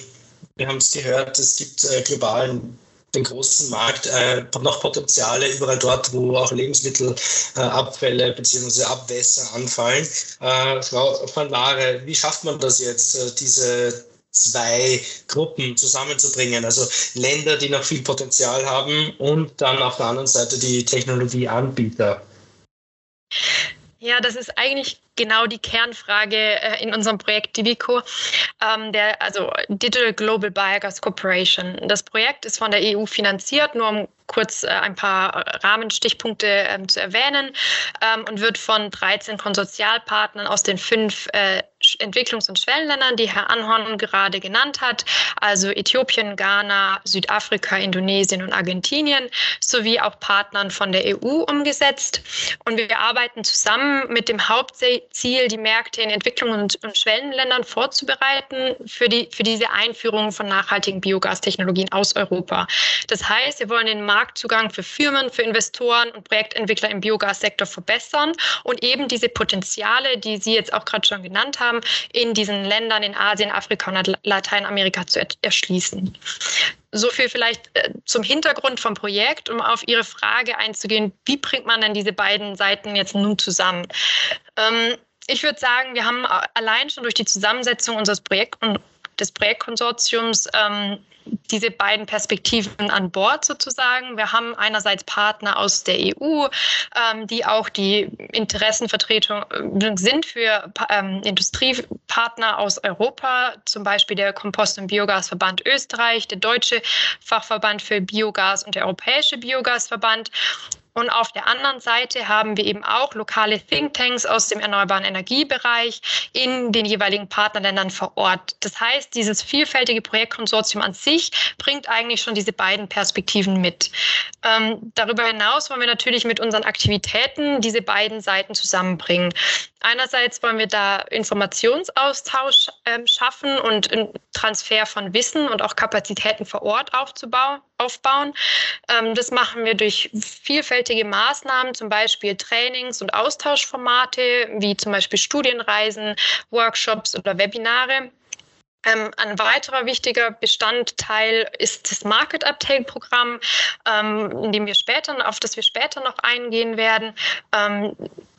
wir haben es gehört, es gibt äh, globalen den großen Markt äh, noch Potenziale überall dort, wo auch Lebensmittelabfälle äh, bzw. Abwässer anfallen. Frau van Lare, wie schafft man das jetzt, diese zwei Gruppen zusammenzubringen. Also Länder, die noch viel Potenzial haben und dann auf der anderen Seite die Technologieanbieter. Ja, das ist eigentlich genau die Kernfrage äh, in unserem Projekt Divico, ähm, der, also Digital Global Biogas Corporation. Das Projekt ist von der EU finanziert, nur um kurz äh, ein paar Rahmenstichpunkte ähm, zu erwähnen ähm, und wird von 13 Konsortialpartnern aus den fünf äh, Entwicklungs- und Schwellenländern, die Herr Anhorn gerade genannt hat, also Äthiopien, Ghana, Südafrika, Indonesien und Argentinien, sowie auch Partnern von der EU umgesetzt. Und wir arbeiten zusammen mit dem Hauptziel, die Märkte in Entwicklungs- und, Schwellenländern vorzubereiten für, die, für diese Einführung von nachhaltigen Biogastechnologien aus Europa. Das heißt, wir wollen den Marktzugang für Firmen, für Investoren und Projektentwickler im Biogassektor verbessern und eben diese Potenziale, die Sie jetzt auch gerade schon genannt haben, in diesen Ländern in Asien, Afrika und Lateinamerika zu erschließen. So viel vielleicht äh, zum Hintergrund vom Projekt, um auf Ihre Frage einzugehen, wie bringt man denn diese beiden Seiten jetzt nun zusammen? Ähm, ich würde sagen, wir haben allein schon durch die Zusammensetzung unseres Projekt des Projektkonsortiums ähm, diese beiden Perspektiven an Bord sozusagen. Wir haben einerseits Partner aus der EU, ähm, die auch die Interessenvertretung äh, sind für ähm, Industriepartner aus Europa, zum Beispiel der Kompost- und Biogasverband Österreich, der Deutsche Fachverband für Biogas und der Europäische Biogasverband. Und auf der anderen Seite haben wir eben auch lokale Thinktanks aus dem erneuerbaren Energiebereich in den jeweiligen Partnerländern vor Ort. Das heißt, dieses vielfältige Projektkonsortium an sich bringt eigentlich schon diese beiden Perspektiven mit. Ähm, darüber hinaus wollen wir natürlich mit unseren Aktivitäten diese beiden Seiten zusammenbringen. Einerseits wollen wir da Informationsaustausch ähm, schaffen und einen Transfer von Wissen und auch Kapazitäten vor Ort aufzubauen, aufbauen. Ähm, das machen wir durch vielfältige Maßnahmen, zum Beispiel Trainings- und Austauschformate, wie zum Beispiel Studienreisen, Workshops oder Webinare. Ähm, ein weiterer wichtiger Bestandteil ist das Market Uptake Programm, ähm, in dem wir später, auf das wir später noch eingehen werden. Ähm,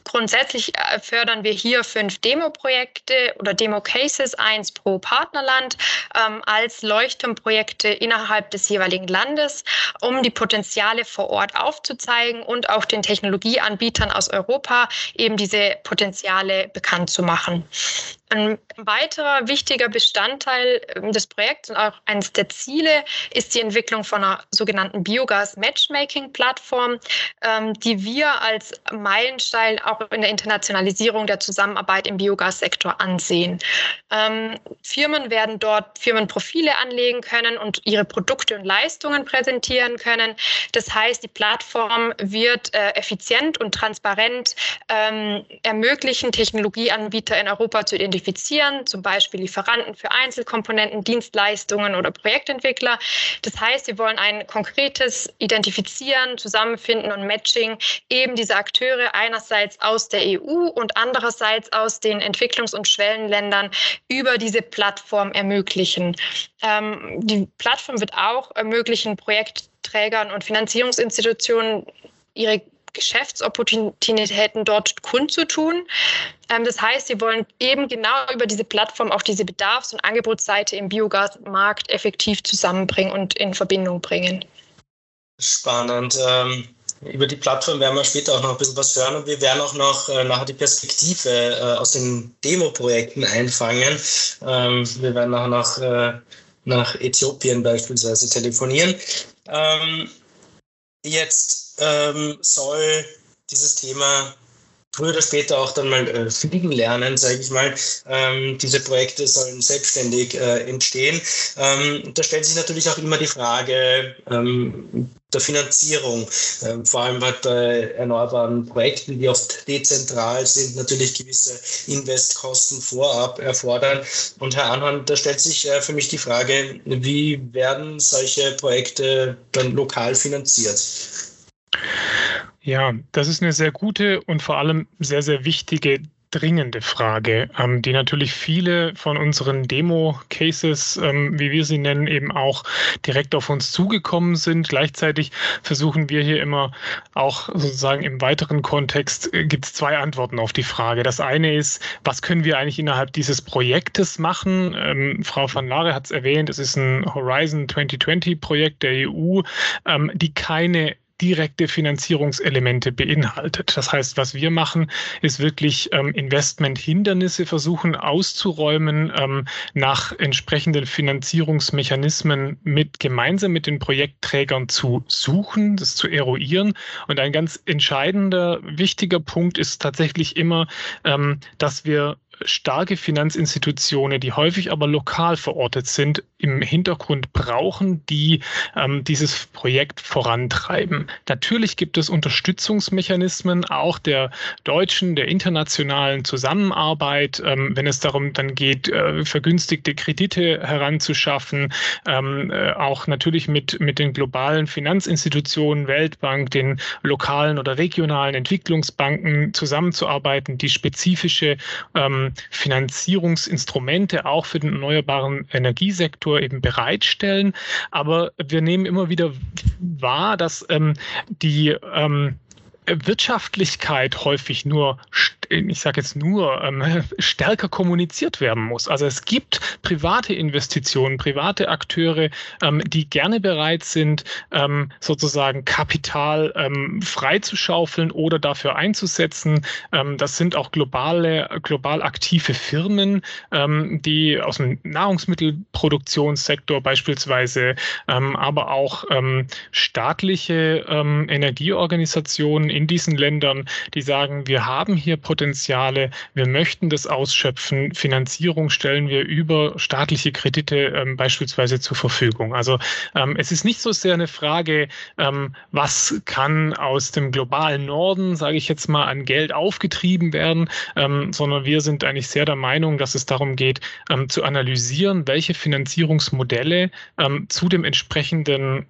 Grundsätzlich äh, fördern wir hier fünf Demo-Projekte oder Demo-Cases, eins pro Partnerland, ähm, als Leuchtturmprojekte innerhalb des jeweiligen Landes, um die Potenziale vor Ort aufzuzeigen und auch den Technologieanbietern aus Europa eben diese Potenziale bekannt zu machen. Ein weiterer wichtiger Bestandteil ähm, des Projekts und auch eines der Ziele ist die Entwicklung von einer sogenannten Biogas-Matchmaking-Plattform, ähm, die wir als Meilenstein auch in der Internationalisierung der Zusammenarbeit im Biogassektor ansehen. Ähm, Firmen werden dort Firmenprofile anlegen können und ihre Produkte und Leistungen präsentieren können. Das heißt, die Plattform wird äh, effizient und transparent ermöglichen, Technologieanbieter in Europa zu identifizieren identifizieren, zum Beispiel Lieferanten für Einzelkomponenten, Dienstleistungen oder Projektentwickler. Das heißt, wir wollen ein konkretes Identifizieren, Zusammenfinden und Matching eben dieser Akteure einerseits aus der EU und andererseits aus den Entwicklungs- und Schwellenländern über diese Plattform ermöglichen. Ähm, die Plattform wird auch ermöglichen, Projektträgern und Finanzierungsinstitutionen ihre Geschäftsopportunitäten dort kundzutun. Ähm, das heißt, sie wollen eben genau über diese Plattform auch diese Bedarfs- und Angebotsseite im Biogasmarkt effektiv zusammenbringen und in Verbindung bringen. Spannend. Ähm, über die Plattform werden wir später auch noch ein bisschen was hören und wir werden auch noch äh, nachher die Perspektive äh, aus den Demo-Projekten einfangen. Ähm, wir werden nachher noch äh, nach Äthiopien beispielsweise telefonieren. Ähm, jetzt ähm, soll dieses Thema früher oder später auch dann mal äh, fliegen lernen, sage ich mal. Ähm, diese Projekte sollen selbstständig äh, entstehen. Ähm, da stellt sich natürlich auch immer die Frage ähm, der Finanzierung. Ähm, vor allem halt bei erneuerbaren Projekten, die oft dezentral sind, natürlich gewisse Investkosten vorab erfordern. Und Herr Anhorn, da stellt sich äh, für mich die Frage, wie werden solche Projekte dann lokal finanziert? Ja, das ist eine sehr gute und vor allem sehr, sehr wichtige dringende Frage, ähm, die natürlich viele von unseren Demo-Cases, ähm, wie wir sie nennen, eben auch direkt auf uns zugekommen sind. Gleichzeitig versuchen wir hier immer auch sozusagen im weiteren Kontext, äh, gibt es zwei Antworten auf die Frage. Das eine ist, was können wir eigentlich innerhalb dieses Projektes machen? Ähm, Frau van Lare hat es erwähnt, es ist ein Horizon 2020-Projekt der EU, die keine direkte Finanzierungselemente beinhaltet. Das heißt, was wir machen, ist wirklich ähm, Investmenthindernisse versuchen auszuräumen, ähm, nach entsprechenden Finanzierungsmechanismen mit gemeinsam mit den Projektträgern zu suchen, das zu eruieren. Und ein ganz entscheidender, wichtiger Punkt ist tatsächlich immer, ähm, dass wir starke Finanzinstitutionen, die häufig aber lokal verortet sind, im Hintergrund brauchen, die ähm, dieses Projekt vorantreiben. Natürlich gibt es Unterstützungsmechanismen auch der deutschen, der internationalen Zusammenarbeit, ähm, wenn es darum dann geht, äh, vergünstigte Kredite heranzuschaffen, ähm, äh, auch natürlich mit, mit den globalen Finanzinstitutionen, Weltbank, den lokalen oder regionalen Entwicklungsbanken zusammenzuarbeiten, die spezifische ähm, Finanzierungsinstrumente auch für den erneuerbaren Energiesektor eben bereitstellen. Aber wir nehmen immer wieder wahr, dass ähm, die ähm, Wirtschaftlichkeit häufig nur, ich sage jetzt nur, ähm, stärker kommuniziert werden muss. Also es gibt private Investitionen, private Akteure, ähm, die gerne bereit sind, ähm, sozusagen Kapital freizuschaufeln oder dafür einzusetzen. das sind auch globale, global aktive Firmen, die aus dem Nahrungsmittelproduktionssektor beispielsweise, aber auch staatliche Energieorganisationen in diesen Ländern, die sagen, wir haben hier Potenziale, wir möchten das ausschöpfen, Finanzierung stellen wir über staatliche Kredite ähm, beispielsweise zur Verfügung. Also ähm, es ist nicht so sehr eine Frage, ähm, was kann aus dem globalen Norden, sage ich jetzt mal, an Geld aufgetrieben werden, ähm, sondern wir sind eigentlich sehr der Meinung, dass es darum geht, ähm, zu analysieren, welche Finanzierungsmodelle ähm, zu dem entsprechenden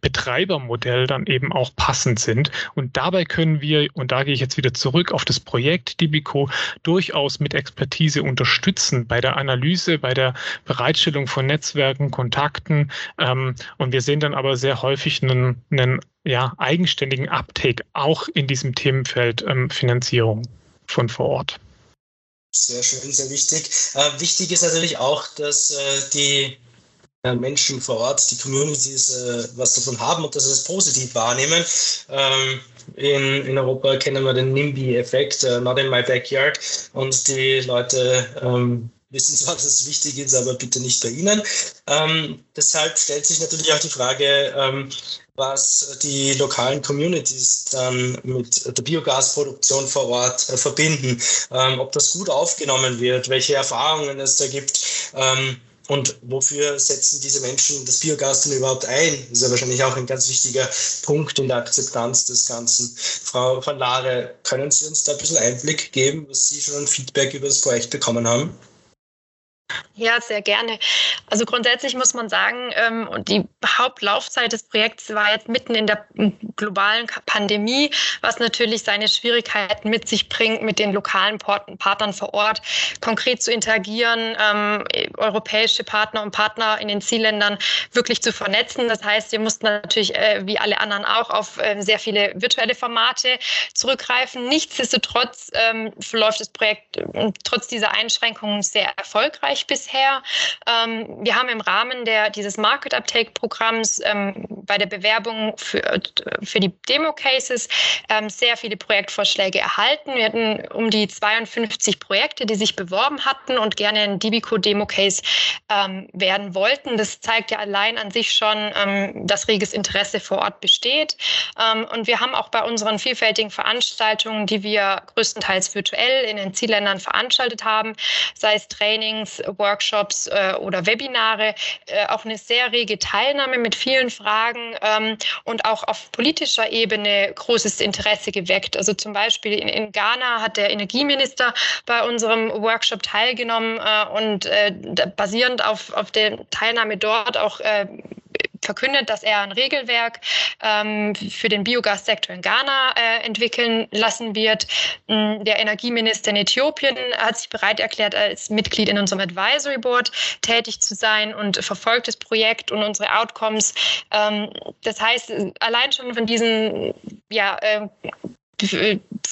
Betreibermodell dann eben auch passend sind. Und dabei können wir, und da gehe ich jetzt wieder zurück auf das Projekt, Projekt Dibico durchaus mit Expertise unterstützen bei der Analyse, bei der Bereitstellung von Netzwerken, Kontakten. Ähm, und wir sehen dann aber sehr häufig einen, einen ja, eigenständigen Uptake auch in diesem Themenfeld ähm, Finanzierung von vor Ort. Sehr schön, sehr wichtig. Äh, wichtig ist natürlich auch, dass äh, die äh, Menschen vor Ort, die Communities äh, was davon haben und dass sie es positiv wahrnehmen. Ähm, in, in Europa kennen wir den NIMBY-Effekt, uh, not in my backyard. Und die Leute ähm, wissen zwar, dass es wichtig ist, aber bitte nicht bei Ihnen. Ähm, deshalb stellt sich natürlich auch die Frage, ähm, was die lokalen Communities dann mit der Biogasproduktion vor Ort äh, verbinden, ähm, ob das gut aufgenommen wird, welche Erfahrungen es da gibt. Und wofür setzen diese Menschen das Biogas denn überhaupt ein? Das ist ja wahrscheinlich auch ein ganz wichtiger Punkt in der Akzeptanz des Ganzen. Frau van Lare, können Sie uns da ein bisschen Einblick geben, was Sie schon an Feedback über das Projekt bekommen haben? Ja, sehr gerne. Also grundsätzlich muss man sagen, ähm, die Hauptlaufzeit des Projekts war jetzt mitten in der globalen Pandemie, was natürlich seine Schwierigkeiten mit sich bringt, mit den lokalen Partnern vor Ort konkret zu interagieren, ähm, europäische Partner und Partner in den Zielländern wirklich zu vernetzen. Das heißt, wir mussten natürlich, äh, wie alle anderen auch, auf äh, sehr viele virtuelle Formate zurückgreifen. Nichtsdestotrotz ähm, verläuft das Projekt äh, trotz dieser Einschränkungen sehr erfolgreich bisher. Ähm, wir haben im Rahmen der, dieses Market Uptake Programms ähm, bei der Bewerbung für, für die Demo-Cases ähm, sehr viele Projektvorschläge erhalten. Wir hatten um die 52 Projekte, die sich beworben hatten und gerne ein Dibico Demo-Case ähm, werden wollten. Das zeigt ja allein an sich schon, ähm, dass reges Interesse vor Ort besteht. Ähm, und wir haben auch bei unseren vielfältigen Veranstaltungen, die wir größtenteils virtuell in den Zielländern veranstaltet haben, sei es Trainings, Workshops äh, oder Webinare, äh, auch eine sehr rege Teilnahme mit vielen Fragen ähm, und auch auf politischer Ebene großes Interesse geweckt. Also zum Beispiel in, in Ghana hat der Energieminister bei unserem Workshop teilgenommen äh, und äh, basierend auf, auf der Teilnahme dort auch äh, verkündet, dass er ein Regelwerk ähm, für den Biogassektor in Ghana äh, entwickeln lassen wird. Mm, der Energieminister in Äthiopien hat sich bereit erklärt, als Mitglied in unserem Advisory Board tätig zu sein und verfolgt das Projekt und unsere Outcomes. Ähm, das heißt, allein schon von diesen ja, äh,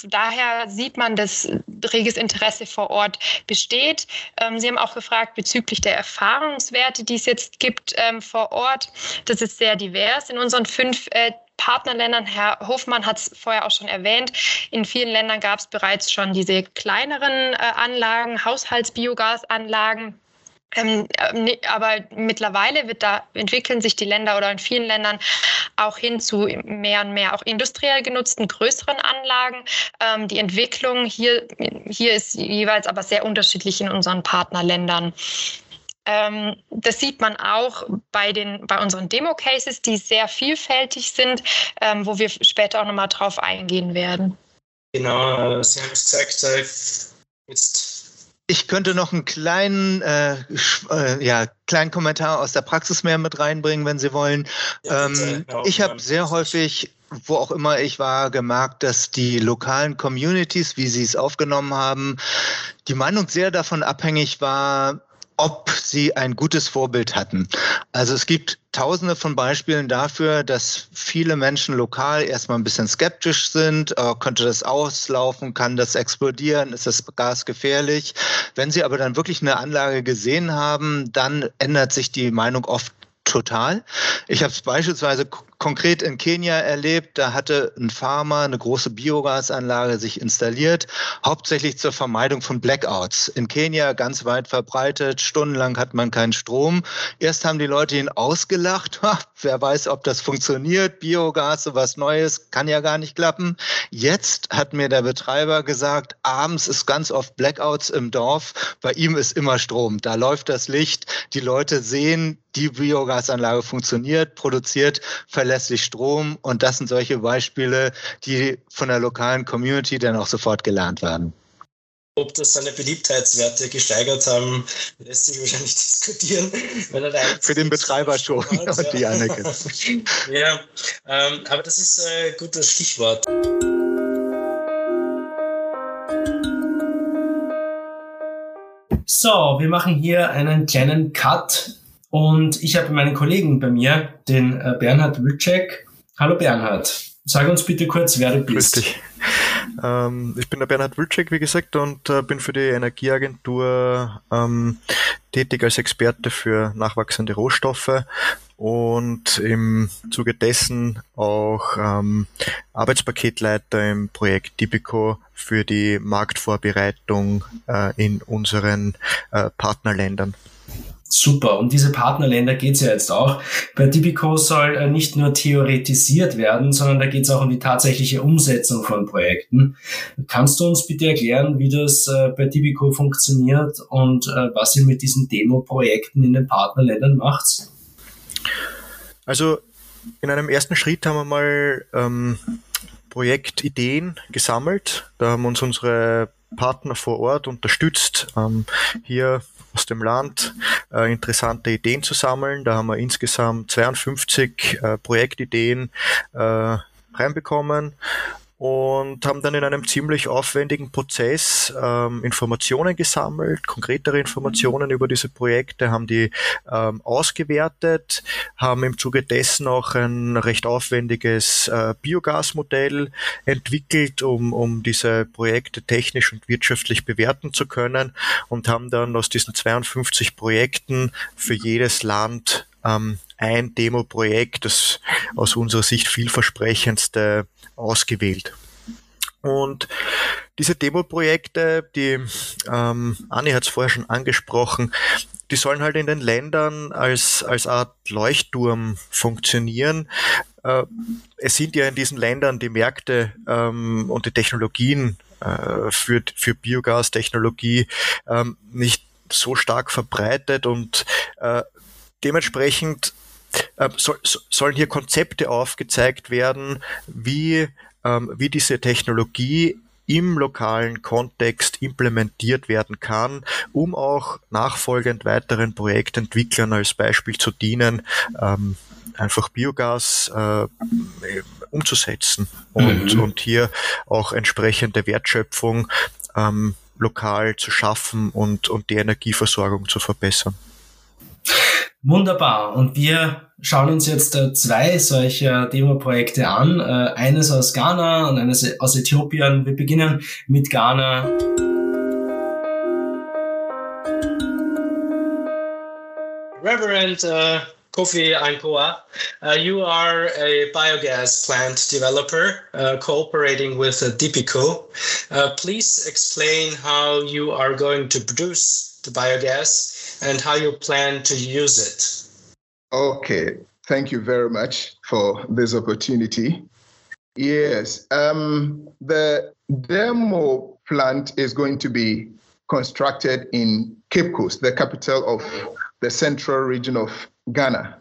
daher sieht man, dass reges Interesse vor Ort besteht. Ähm, Sie haben auch gefragt bezüglich der Erfahrungswerte, die es jetzt gibt ähm, vor Ort. Das ist sehr divers. In unseren fünf äh, Partnerländern, Herr Hofmann hat es vorher auch schon erwähnt, in vielen Ländern gab es bereits schon diese kleineren äh, Anlagen, Haushaltsbiogasanlagen ähm, äh, aber mittlerweile da, entwickeln sich die Länder oder in vielen Ländern auch hin zu mehr und mehr auch industriell genutzten größeren Anlagen. Ähm, die Entwicklung hier, hier ist jeweils aber sehr unterschiedlich in unseren Partnerländern. Ähm, das sieht man auch bei, den, bei unseren Demo-Cases, die sehr vielfältig sind, ähm, wo wir später auch nochmal drauf eingehen werden. Genau, äh, Sie haben es gesagt, äh, jetzt ich könnte noch einen kleinen, äh, äh, ja, kleinen Kommentar aus der Praxis mehr mit reinbringen, wenn Sie wollen. Ja, ähm, ich habe sehr häufig wo auch immer ich war, gemerkt, dass die lokalen Communities, wie sie es aufgenommen haben, die Meinung sehr davon abhängig war, ob sie ein gutes Vorbild hatten. Also es gibt tausende von Beispielen dafür, dass viele Menschen lokal erstmal ein bisschen skeptisch sind. Äh, könnte das auslaufen? Kann das explodieren? Ist das Gas gefährlich? Wenn sie aber dann wirklich eine Anlage gesehen haben, dann ändert sich die Meinung oft total. Ich habe es beispielsweise konkret in Kenia erlebt. Da hatte ein Farmer eine große Biogasanlage sich installiert, hauptsächlich zur Vermeidung von Blackouts. In Kenia ganz weit verbreitet. Stundenlang hat man keinen Strom. Erst haben die Leute ihn ausgelacht. Wer weiß, ob das funktioniert. Biogas, so was Neues, kann ja gar nicht klappen. Jetzt hat mir der Betreiber gesagt, abends ist ganz oft Blackouts im Dorf. Bei ihm ist immer Strom. Da läuft das Licht. Die Leute sehen, die Biogasanlage funktioniert, produziert verlässlich Strom und das sind solche Beispiele, die von der lokalen Community dann auch sofort gelernt werden. Ob das seine Beliebtheitswerte gesteigert haben, lässt sich wahrscheinlich diskutieren. Für den Betreiber schon und ja. die Anerkennung. ja, ähm, aber das ist ein gutes Stichwort. So, wir machen hier einen kleinen Cut und ich habe meinen Kollegen bei mir, den äh, Bernhard Wilczek. Hallo Bernhard, sag uns bitte kurz, wer du bist. Grüß dich. Ähm, ich bin der Bernhard Wilczek, wie gesagt, und äh, bin für die Energieagentur ähm, tätig als Experte für nachwachsende Rohstoffe und im Zuge dessen auch ähm, Arbeitspaketleiter im Projekt Tipico für die Marktvorbereitung äh, in unseren äh, Partnerländern. Super. Um diese Partnerländer geht es ja jetzt auch. Bei Tipico soll äh, nicht nur theoretisiert werden, sondern da geht es auch um die tatsächliche Umsetzung von Projekten. Kannst du uns bitte erklären, wie das äh, bei Tipico funktioniert und äh, was ihr mit diesen Demo-Projekten in den Partnerländern macht? Also in einem ersten Schritt haben wir mal ähm, Projektideen gesammelt. Da haben uns unsere Partner vor Ort unterstützt, ähm, hier aus dem Land äh, interessante Ideen zu sammeln. Da haben wir insgesamt 52 äh, Projektideen äh, reinbekommen und haben dann in einem ziemlich aufwendigen Prozess ähm, Informationen gesammelt, konkretere Informationen über diese Projekte, haben die ähm, ausgewertet, haben im Zuge dessen auch ein recht aufwendiges äh, Biogasmodell entwickelt, um, um diese Projekte technisch und wirtschaftlich bewerten zu können und haben dann aus diesen 52 Projekten für jedes Land ähm, ein Demo-Projekt, das aus unserer Sicht vielversprechendste ausgewählt. Und diese Demo-Projekte, die ähm, Anni hat es vorher schon angesprochen, die sollen halt in den Ländern als, als Art Leuchtturm funktionieren. Äh, es sind ja in diesen Ländern die Märkte ähm, und die Technologien äh, für, für Biogastechnologie ähm, nicht so stark verbreitet und äh, dementsprechend äh, soll, sollen hier Konzepte aufgezeigt werden, wie, ähm, wie diese Technologie im lokalen Kontext implementiert werden kann, um auch nachfolgend weiteren Projektentwicklern als Beispiel zu dienen, ähm, einfach Biogas äh, umzusetzen und, mhm. und hier auch entsprechende Wertschöpfung ähm, lokal zu schaffen und, und die Energieversorgung zu verbessern. Wunderbar. Und wir schauen uns jetzt äh, zwei solcher Demo-Projekte an. Äh, eines aus Ghana und eines aus Äthiopien. Wir beginnen mit Ghana. Reverend uh, Kofi Ankoa, uh, you are a biogas plant developer uh, cooperating with uh, Dipico. Uh, please explain how you are going to produce the biogas and how you plan to use it. Okay, thank you very much for this opportunity. Yes, um, the demo plant is going to be constructed in Cape Coast, the capital of the central region of Ghana.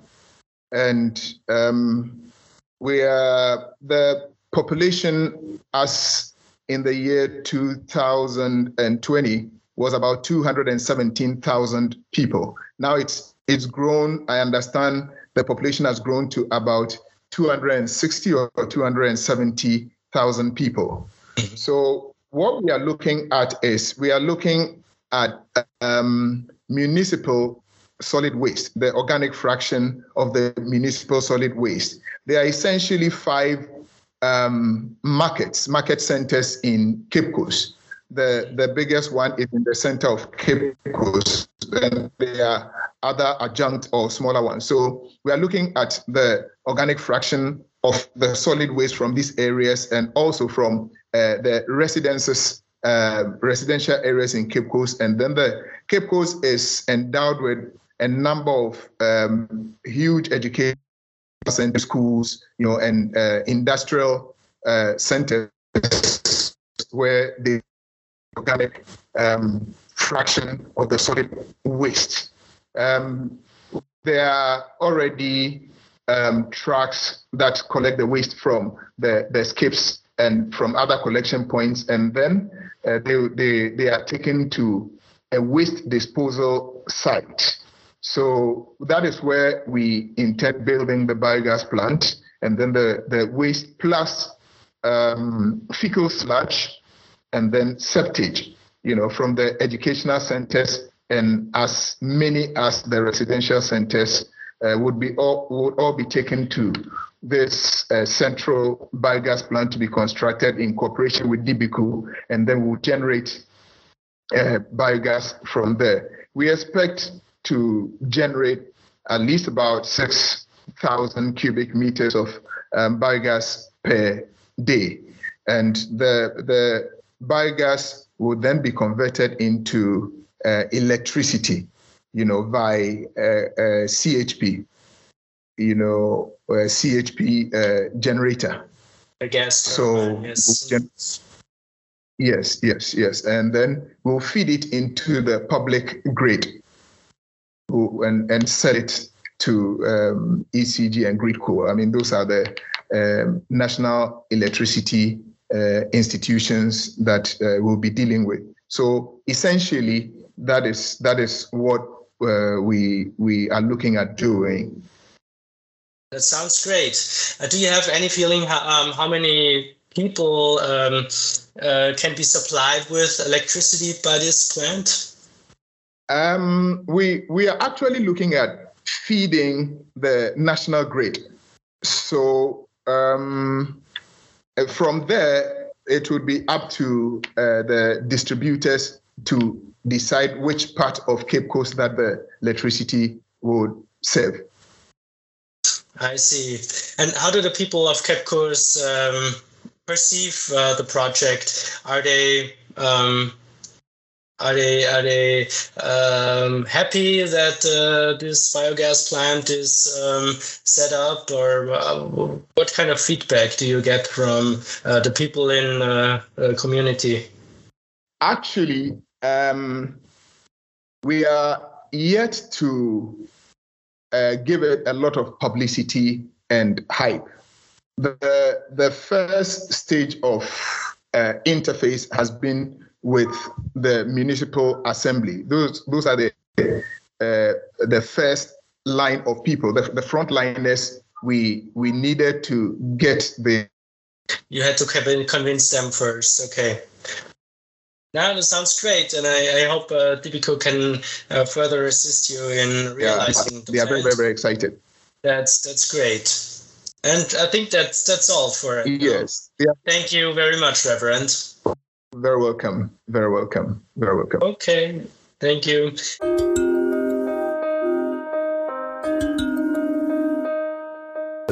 And um, we are the population as in the year 2020 was about 217,000 people. Now it's it's grown. I understand the population has grown to about 260 or 270,000 people. So what we are looking at is we are looking at um, municipal solid waste, the organic fraction of the municipal solid waste. There are essentially five um, markets, market centers in Cape Coast. The, the biggest one is in the center of Cape Coast, and there are other adjunct or smaller ones. So we are looking at the organic fraction of the solid waste from these areas and also from uh, the residences, uh, residential areas in Cape Coast. And then the Cape Coast is endowed with a number of um, huge education center schools, you know, and uh, industrial uh, centers where the organic um, fraction of the solid waste. Um, there are already um, trucks that collect the waste from the, the skips and from other collection points, and then uh, they, they, they are taken to a waste disposal site. So that is where we intend building the biogas plant, and then the, the waste plus um, fecal sludge and then septage, you know, from the educational centers and as many as the residential centers uh, would be all would all be taken to this uh, central biogas plant to be constructed in cooperation with DBCO, and then we'll generate uh, biogas from there. We expect to generate at least about 6,000 cubic meters of um, biogas per day. And the, the biogas will then be converted into uh, electricity, you know, by uh, uh CHP, you know, CHP uh, generator. I guess. So, yes. yes, yes, yes. And then we'll feed it into the public grid and, and sell it to um, ECG and GridCo. I mean, those are the um, national electricity uh, institutions that uh, we'll be dealing with. So essentially, that is that is what uh, we we are looking at doing. That sounds great. Uh, do you have any feeling how, um, how many people um, uh, can be supplied with electricity by this plant? Um, we we are actually looking at feeding the national grid. So um, from there, it would be up to uh, the distributors to decide which part of Cape Coast that the electricity would serve. I see. And how do the people of Cape Coast um, perceive uh, the project? Are they um, are they are they um, happy that uh, this biogas plant is um, set up, or uh, what kind of feedback do you get from uh, the people in the uh, community? Actually, um, we are yet to uh, give it a lot of publicity and hype. The the first stage of uh, interface has been with the municipal assembly. Those those are the uh, the first line of people, the, the frontliners we we needed to get the. You had to convince them first. Okay. Now that sounds great, and I, I hope uh, DBCO can uh, further assist you in realizing. Yeah, they are very, very, very excited. That's that's great, and I think that's that's all for. it. Yes. Yeah. Thank you very much, Reverend. Very welcome. Very welcome. Very welcome. Okay. Thank you.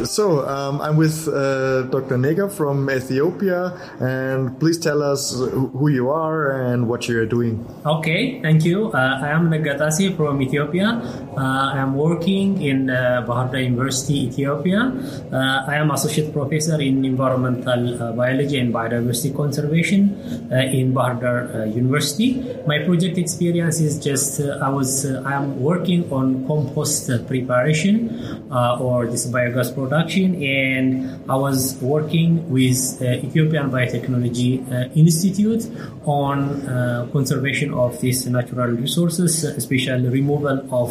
So um, I'm with uh, Dr. Nega from Ethiopia, and please tell us who you are and what you're doing. Okay, thank you. Uh, I am Negatasi from Ethiopia. Uh, I am working in uh, Bahar Dar University, Ethiopia. Uh, I am associate professor in environmental uh, biology and biodiversity conservation uh, in Bahar Dar University. My project experience is just I was I am working on compost preparation or this biogas product production and I was working with uh, Ethiopian Biotechnology uh, Institute on uh, conservation of these natural resources, especially removal of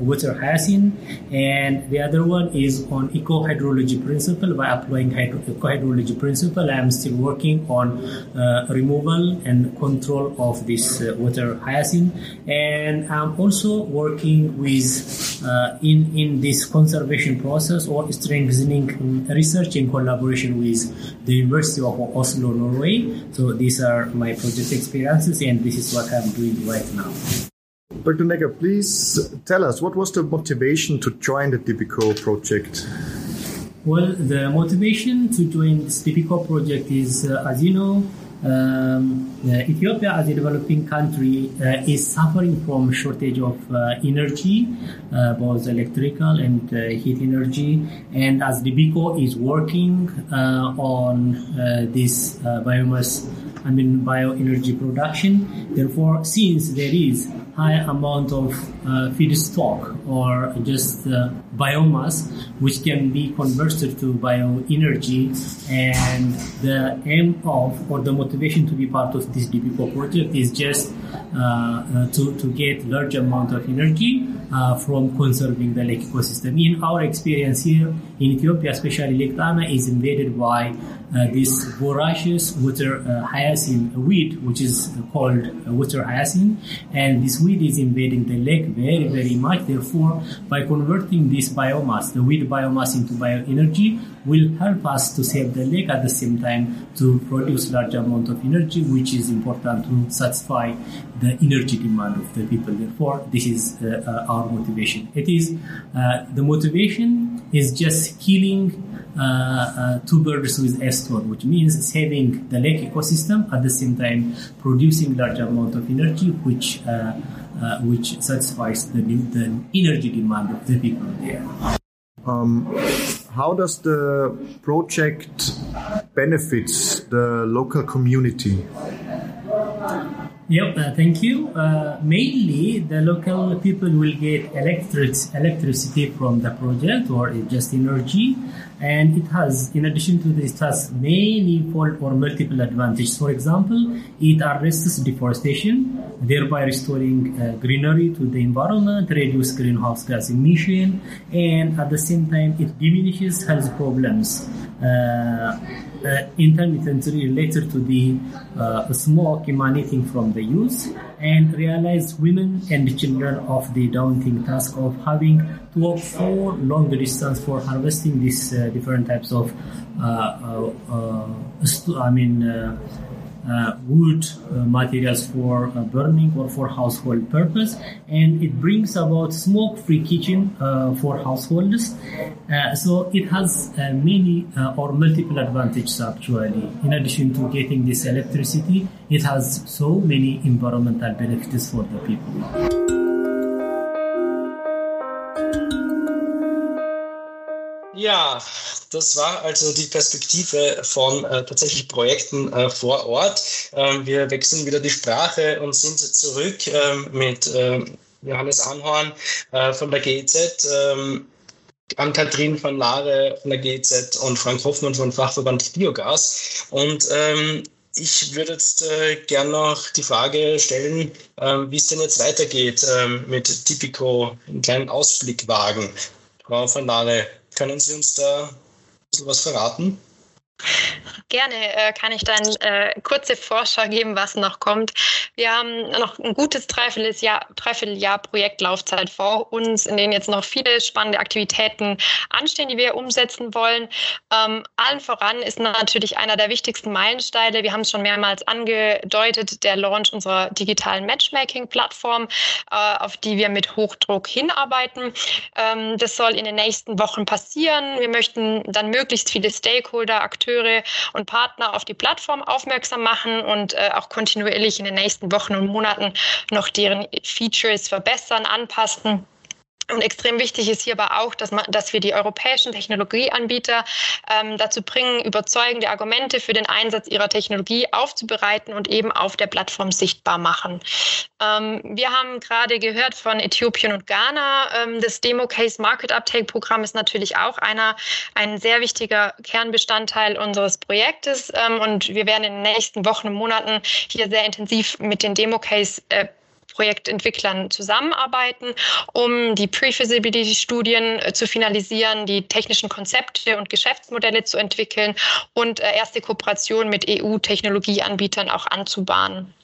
water hyacinth. And the other one is on eco-hydrology principle. By applying hydro- eco-hydrology principle, I am still working on removal and control of this water hyacinth. And I'm also working with in in this conservation process or strengthening research in collaboration with the University of Oslo, Norway. So these are my project experiences, and this is what I'm doing right now. Dr. Nega, please tell us what was the motivation to join the DBCO project? Well, the motivation to join this DBCO project is, uh, as you know, um, uh, Ethiopia, as a developing country, uh, is suffering from shortage of uh, energy, both electrical and heat energy. And as DBCO is working on this biomass, I mean bioenergy production, therefore, since there is high amount of feedstock or just biomass, which can be converted to bioenergy, and the aim of or the motivation to be part of this DBCO project is just uh, uh, to, to get large amount of energy uh, from conserving the lake ecosystem. In our experience here in Ethiopia, especially Lake Tana is invaded by uh, this voracious water uh, hyacinth weed, which is called water hyacinth. And this weed is invading the lake very, very much. Therefore, by converting this biomass, the weed biomass into bioenergy, will help us to save the lake at the same time to produce large amount of energy, which is important to satisfy the energy demand of the people. Therefore, this is uh, uh, our motivation. It is uh, the motivation is just killing uh, uh, two birds with a stone, which means saving the lake ecosystem at the same time producing large amount of energy, which uh, which satisfies the, the energy demand of the people there. Um, how does the project benefits the local community? Yep, uh, thank you. Uh, mainly, the local people will get electric electricity from the project or just energy, and it has, in addition to this, has many fold or multiple advantages. For example, it arrests deforestation, thereby restoring uh, greenery to the environment, reduce greenhouse gas emission, and at the same time, it diminishes health problems. Uh, intermittently related to the uh, smoke emanating from the use and realize women and children of the daunting task of having to walk for long distance for harvesting these uh, different types of I mean Uh, wood uh, materials for uh, burning or for household purpose. And it brings about smoke-free kitchen uh, for households uh, so it has many or multiple advantages actually. In addition to getting this electricity it has so many environmental benefits for the people Ja, das war also die Perspektive von äh, tatsächlich Projekten äh, vor Ort. Ähm, wir wechseln wieder die Sprache und sind zurück ähm, mit ähm, Johannes Anhorn äh, von der GEZ. Ähm, Ann-Kathrin van Lare von der GEZ und Frank Hoffmann von Fachverband Biogas. Und ähm, ich würde jetzt äh, gern noch die Frage stellen, ähm, wie es denn jetzt weitergeht ähm, mit Tipico, einen kleinen Ausblick wagen. Frau van Lare, können Sie uns da ein bisschen was verraten? Gerne äh, kann ich dann äh, kurze Vorschau geben, was noch kommt. Wir haben noch ein gutes Dreivierteljahr, Dreivierteljahr Projektlaufzeit vor uns, in denen jetzt noch viele spannende Aktivitäten anstehen, die wir umsetzen wollen. Ähm, allen voran ist natürlich einer der wichtigsten Meilensteine, wir haben es schon mehrmals angedeutet, der Launch unserer digitalen Matchmaking-Plattform, äh, auf die wir mit Hochdruck hinarbeiten. Ähm, das soll in den nächsten Wochen passieren. Wir möchten dann möglichst viele Stakeholder, Akteure und Partner auf die Plattform aufmerksam machen und äh, auch kontinuierlich in den nächsten Wochen und Monaten noch deren Features verbessern, anpassen. Und extrem wichtig ist hier aber auch, dass, man, dass wir die europäischen Technologieanbieter ähm, dazu bringen, überzeugende Argumente für den Einsatz ihrer Technologie aufzubereiten und eben auf der Plattform sichtbar machen. Ähm, wir haben gerade gehört von Äthiopien und Ghana. Ähm, das Demo Case Market Uptake Programm ist natürlich auch einer, ein sehr wichtiger Kernbestandteil unseres Projektes. Ähm, und wir werden in den nächsten Wochen und Monaten hier sehr intensiv mit den Demo Case äh, Projektentwicklern zusammenarbeiten, um die Pre-Feasibility-Studien äh, zu finalisieren, die technischen Konzepte und Geschäftsmodelle zu entwickeln und äh, erste Kooperationen mit EU-Technologieanbietern auch anzubahnen.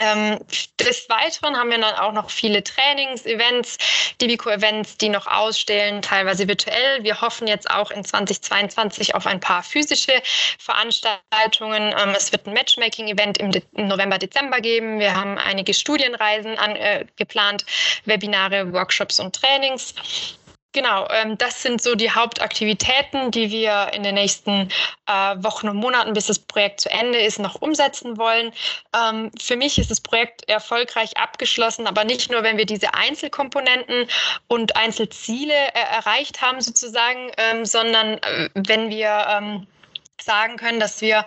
Ähm, des Weiteren haben wir dann auch noch viele Trainings, Events, Dibico-Events, die noch ausstellen, teilweise virtuell. Wir hoffen jetzt auch in 2022 auf ein paar physische Veranstaltungen. Ähm, es wird ein Matchmaking-Event im, im, November, Dezember geben. Wir haben einige Studienreisen an, äh, geplant, Webinare, Workshops und Trainings. Genau, ähm, das sind so die Hauptaktivitäten, die wir in den nächsten äh, Wochen und Monaten, bis das Projekt zu Ende ist, noch umsetzen wollen. Ähm, für mich ist das Projekt erfolgreich abgeschlossen, aber nicht nur, wenn wir diese Einzelkomponenten und Einzelziele äh, erreicht haben, sozusagen, ähm, sondern äh, wenn wir ähm, sagen können, dass wir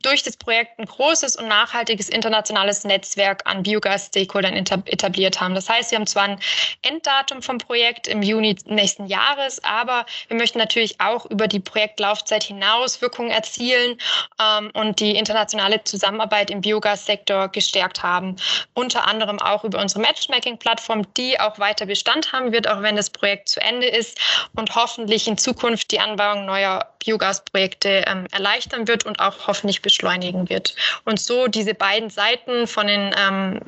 durch das Projekt ein großes und nachhaltiges internationales Netzwerk an Biogas-Stakeholdern etabliert haben. Das heißt, wir haben zwar ein Enddatum vom Projekt im Juni nächsten Jahres, aber wir möchten natürlich auch über die Projektlaufzeit hinaus Wirkungen erzielen ähm, und die internationale Zusammenarbeit im Biogassektor gestärkt haben. Unter anderem auch über unsere Matchmaking-Plattform, die auch weiter Bestand haben wird, auch wenn das Projekt zu Ende ist und hoffentlich in Zukunft die Anbauung neuer Biogasprojekte ähm, erleichtern wird und auch hoffentlich beschleunigen wird. Und so diese beiden Seiten von den ähm,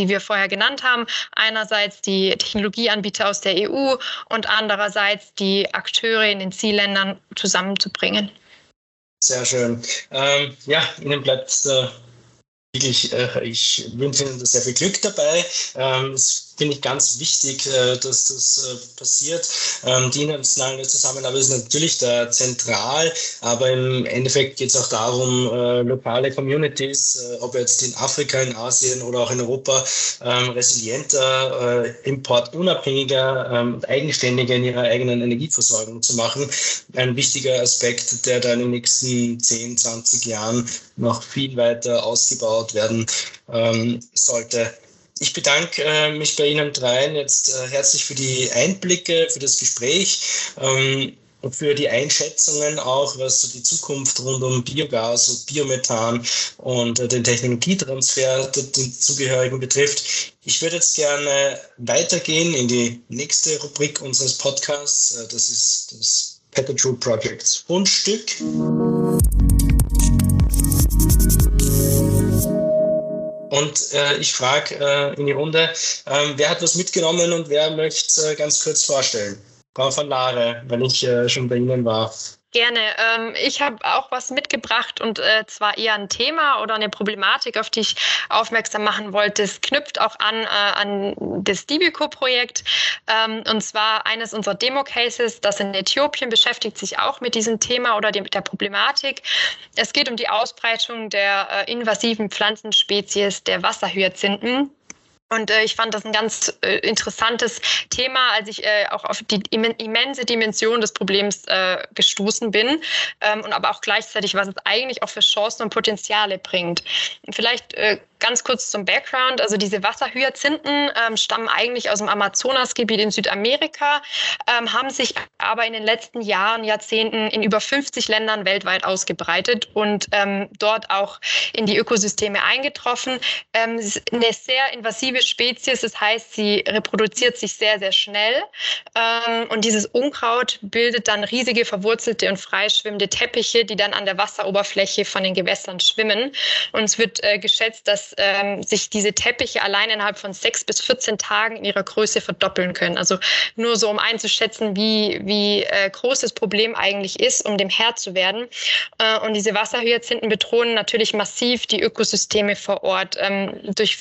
die wir vorher genannt haben. Einerseits die Technologieanbieter aus der EU und andererseits die Akteure in den Zielländern zusammenzubringen. Sehr schön. Ähm, ja, Ihnen bleibt äh, wirklich, äh, ich wünsche Ihnen sehr viel Glück dabei. Ähm, es finde ich ganz wichtig, äh, dass das äh, passiert. Ähm, die internationale Zusammenarbeit ist natürlich da zentral, aber im Endeffekt geht es auch darum, äh, lokale Communities, ob jetzt in Afrika, in Asien oder auch in Europa, ähm, resilienter, importunabhängiger ähm, und eigenständiger in ihrer eigenen Energieversorgung zu machen. Ein wichtiger Aspekt, der dann in den nächsten 10, 20 Jahren noch viel weiter ausgebaut werden sollte. Ich bedanke äh, mich bei Ihnen dreien jetzt äh, herzlich für die Einblicke, für das Gespräch ähm, und für die Einschätzungen auch, was so die Zukunft rund um Biogas und Biomethan und äh, den Technologietransfer, den zugehörigen betrifft. Ich würde jetzt gerne weitergehen in die nächste Rubrik unseres Podcasts. Äh, das ist das Petajoule Projects Fundstück. Und äh, ich frage äh, in die Runde, äh, wer hat was mitgenommen und wer möchte äh, ganz kurz vorstellen? Frau van Lare, wenn ich äh, schon bei Ihnen war. Gerne. Ähm, ich habe auch was mitgebracht und äh, zwar eher ein Thema oder eine Problematik, auf die ich aufmerksam machen wollte. Es knüpft auch an, äh, an das Dibico-Projekt. Ähm, und zwar eines unserer Demo-Cases, das in Äthiopien beschäftigt sich auch mit diesem Thema oder dem, der Problematik. Es geht um die Ausbreitung der äh, invasiven Pflanzenspezies der Wasserhyazinthen. Und äh, ich fand das ein ganz äh, interessantes Thema, als ich äh, auch auf die immense Dimension des Problems äh, gestoßen bin ähm, und aber auch gleichzeitig, was es eigentlich auch für Chancen und Potenziale bringt. vielleicht äh, Ganz kurz zum Background. Also diese Wasserhyazinthen ähm, stammen eigentlich aus dem Amazonasgebiet in Südamerika, ähm, haben sich aber in den letzten Jahren, Jahrzehnten in über 50 Ländern weltweit ausgebreitet und ähm, dort auch in die Ökosysteme eingetroffen. Ähm, eine sehr invasive Spezies, das heißt, sie reproduziert sich sehr, sehr schnell. Ähm, und dieses Unkraut bildet dann riesige verwurzelte und freischwimmende Teppiche, die dann an der Wasseroberfläche von den Gewässern schwimmen. Und es wird äh, geschätzt, dass ähm, sich diese Teppiche allein innerhalb von sechs bis 14 Tagen in ihrer Größe verdoppeln können. Also nur so, um einzuschätzen, wie, wie äh, groß das Problem eigentlich ist, um dem Herr zu werden. Äh, und diese Wasserhyazinthen bedrohen natürlich massiv die Ökosysteme vor Ort. Ähm, durch,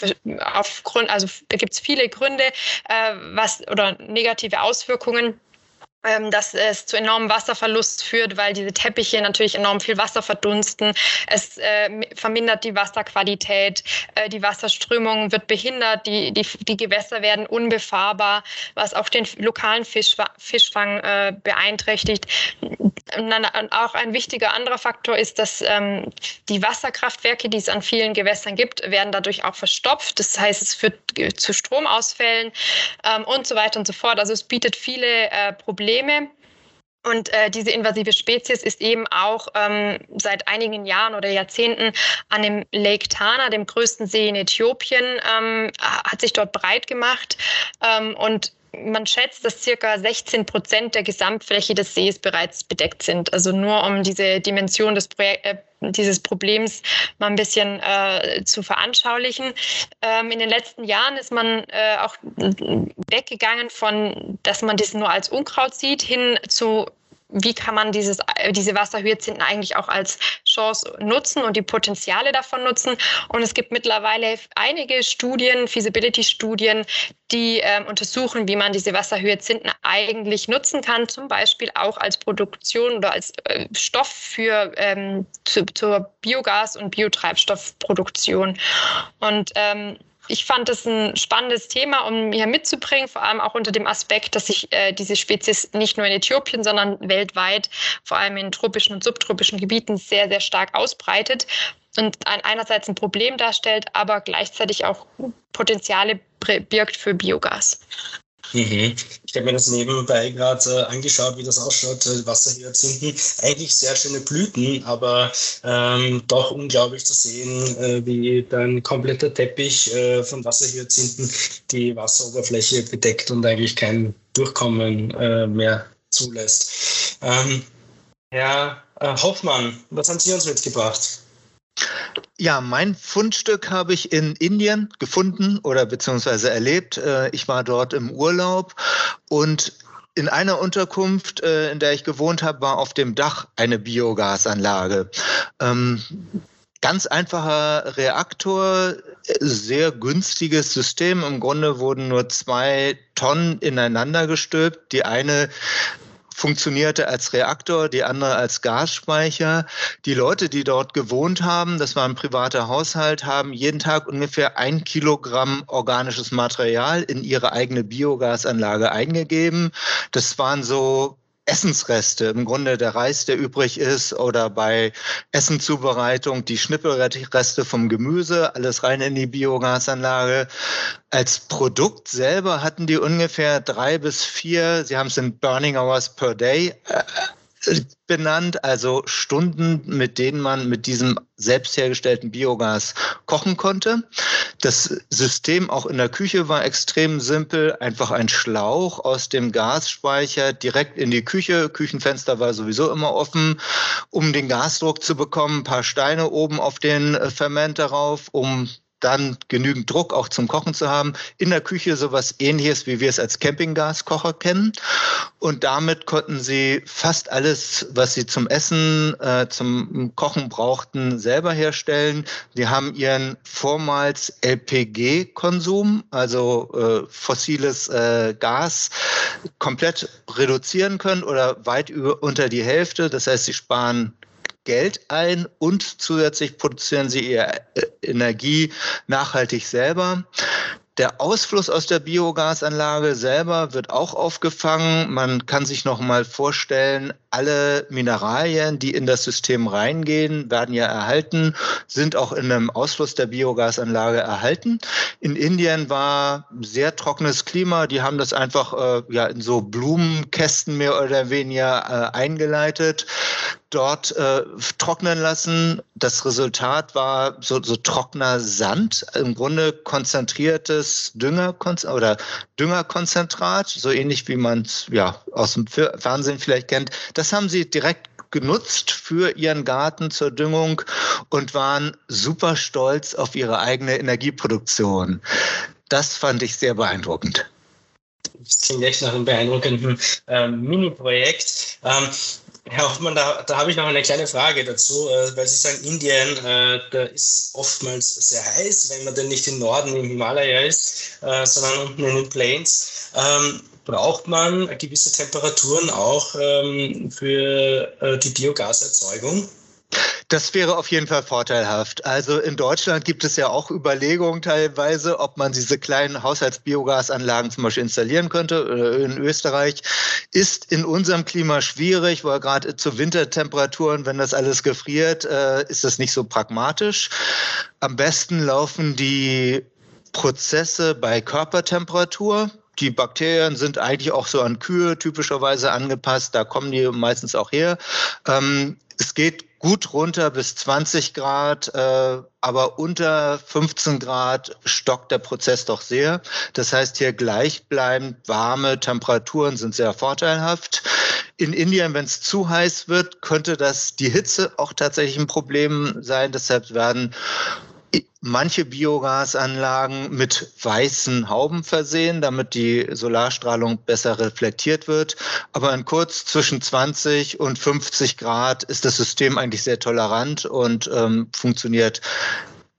aufgrund, also da gibt es viele Gründe, äh, was oder negative Auswirkungen dass es zu enormem Wasserverlust führt, weil diese Teppiche natürlich enorm viel Wasser verdunsten. Es äh, vermindert die Wasserqualität, äh, die Wasserströmung wird behindert, die, die, die Gewässer werden unbefahrbar, was auch den lokalen Fisch, Fischfang äh, beeinträchtigt. Dann auch ein wichtiger anderer Faktor ist, dass ähm, die Wasserkraftwerke, die es an vielen Gewässern gibt, werden dadurch auch verstopft. Das heißt, es führt zu Stromausfällen ähm, und so weiter und so fort. Also es bietet viele äh, Probleme Probleme. Und äh, diese invasive Spezies ist eben auch ähm, seit einigen Jahren oder Jahrzehnten an dem Lake Tana, dem größten See in Äthiopien, ähm, hat sich dort breit gemacht. Ähm, und man schätzt, dass circa 16 Prozent der Gesamtfläche des Sees bereits bedeckt sind. Also nur um diese Dimension des Projek äh, dieses Problems mal ein bisschen äh, zu veranschaulichen. Ähm, in den letzten Jahren ist man äh, auch weggegangen von, dass man das nur als Unkraut sieht, hin zu wie kann man dieses, diese Wasserhyazinthen eigentlich auch als Chance nutzen und die Potenziale davon nutzen. Und es gibt mittlerweile einige Studien, Feasibility-Studien, die ähm, untersuchen, wie man diese Wasserhyazinthen eigentlich nutzen kann, zum Beispiel auch als Produktion oder als äh, Stoff für ähm, zu, zur Biogas- und Biotreibstoffproduktion. Und ähm, ich fand es ein spannendes Thema, um hier mitzubringen, vor allem auch unter dem Aspekt, dass sich äh, diese Spezies nicht nur in Äthiopien, sondern weltweit, vor allem in tropischen und subtropischen Gebieten, sehr, sehr stark ausbreitet und ein, einerseits ein Problem darstellt, aber gleichzeitig auch Potenziale birgt für Biogas. Mhm. Ich habe mir das nebenbei gerade äh, angeschaut, wie das ausschaut. Äh, Wasserhyazinthen, eigentlich sehr schöne Blüten, aber ähm, doch unglaublich zu sehen, äh, wie dann kompletter Teppich äh, von Wasserhyazinthen die Wasseroberfläche bedeckt und eigentlich kein Durchkommen äh, mehr zulässt. Ähm, Herr äh, Hoffmann, was haben Sie uns mitgebracht? Ja, mein Fundstück habe ich in Indien gefunden oder beziehungsweise erlebt. Äh, ich war dort im Urlaub und in einer Unterkunft, äh, in der ich gewohnt habe, war auf dem Dach eine Biogasanlage. Ähm, ganz einfacher Reaktor, sehr günstiges System. Im Grunde wurden nur zwei Tonnen ineinander gestülpt. Die eine funktionierte als Reaktor, die andere als Gasspeicher. Die Leute, die dort gewohnt haben, das war ein privater Haushalt, haben jeden Tag ungefähr ein Kilogramm organisches Material in ihre eigene Biogasanlage eingegeben. Das waren so Essensreste, im Grunde der Reis, der übrig ist, oder bei Essenzubereitung die Schnippelreste vom Gemüse, alles rein in die Biogasanlage. Als Produkt selber hatten die ungefähr drei bis vier, sie haben es in Burning Hours per Day äh, benannt, also Stunden, mit denen man mit diesem selbst hergestellten Biogas kochen konnte. Das System auch in der Küche war extrem simpel, einfach ein Schlauch aus dem Gasspeicher direkt in die Küche. Küchenfenster war sowieso immer offen, um den Gasdruck zu bekommen, ein paar Steine oben auf den Ferment darauf, um dann genügend Druck auch zum Kochen zu haben. In der Küche sowas ähnliches, wie wir es als Campinggaskocher kennen. Und damit konnten sie fast alles, was sie zum Essen, äh, zum Kochen brauchten, selber herstellen. Die haben ihren vormals LPG-Konsum, also äh, fossiles äh, Gas, komplett reduzieren können oder weit über, unter die Hälfte. Das heißt, sie sparen Geld ein und zusätzlich produzieren sie ihre äh, Energie nachhaltig selber. Der Ausfluss aus der Biogasanlage selber wird auch aufgefangen. Man kann sich noch mal vorstellen, alle Mineralien, die in das System reingehen, werden ja erhalten, sind auch in einem Ausfluss der Biogasanlage erhalten. In Indien war sehr trockenes Klima. Die haben das einfach äh, ja in so Blumenkästen mehr oder weniger äh, eingeleitet dort äh, trocknen lassen. Das Resultat war so, so trockener Sand, im Grunde konzentriertes Dünger oder Düngerkonzentrat, so ähnlich wie man es ja aus dem Fernsehen vielleicht kennt. Das haben sie direkt genutzt für ihren Garten zur Düngung und waren super stolz auf ihre eigene Energieproduktion. Das fand ich sehr beeindruckend. Das klingt echt nach einem beeindruckenden ähm, Mini-Projekt. Ähm, Herr Hoffmann, da, da habe ich noch eine kleine Frage dazu, äh, weil Sie sagen, Indien, äh, da ist oftmals sehr heiß, wenn man denn nicht im Norden im Himalaya ist, äh, sondern unten in den Plains. Ähm, braucht man gewisse Temperaturen auch ähm, für äh, die Biogaserzeugung? Das wäre auf jeden Fall vorteilhaft. Also in Deutschland gibt es ja auch Überlegungen teilweise, ob man diese kleinen Haushaltsbiogasanlagen zum Beispiel installieren könnte. In Österreich ist in unserem Klima schwierig, weil gerade zu Wintertemperaturen, wenn das alles gefriert, äh, ist das nicht so pragmatisch. Am besten laufen die Prozesse bei Körpertemperatur. Die Bakterien sind eigentlich auch so an Kühe typischerweise angepasst. Da kommen die meistens auch her. Ähm, es geht gut runter bis 20 Grad, äh, aber unter 15 Grad stockt der Prozess doch sehr. Das heißt, hier gleichbleibend warme Temperaturen sind sehr vorteilhaft. In Indien, wenn es zu heiß wird, könnte das die Hitze auch tatsächlich ein Problem sein. Deshalb werden manche Biogasanlagen mit weißen Hauben versehen, damit die Solarstrahlung besser reflektiert wird. Aber in kurz zwischen 20 und 50 Grad ist das System eigentlich sehr tolerant und ähm, funktioniert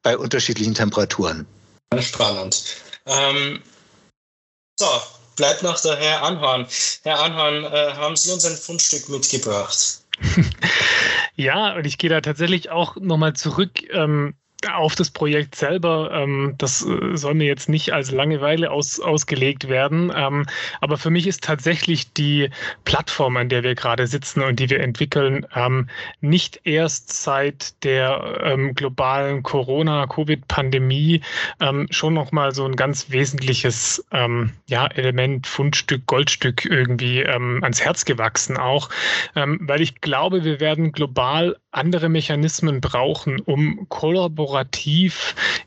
bei unterschiedlichen Temperaturen. Spannend. Ähm, so, bleibt noch der Herr Anhorn. Herr Anhorn, äh, haben Sie uns ein Fundstück mitgebracht? Ja, und ich gehe da tatsächlich auch nochmal zurück. Ähm, auf das Projekt selber, ähm, das äh, soll mir jetzt nicht als Langeweile aus, ausgelegt werden. Ähm, aber für mich ist tatsächlich die Plattform, an der wir gerade sitzen und die wir entwickeln, ähm, nicht erst seit der ähm, globalen Corona-Covid-Pandemie ähm, schon nochmal so ein ganz wesentliches ähm, ja, Element, Fundstück, Goldstück irgendwie ans Herz gewachsen auch, weil ich glaube, wir werden global andere Mechanismen brauchen, um kollaborativ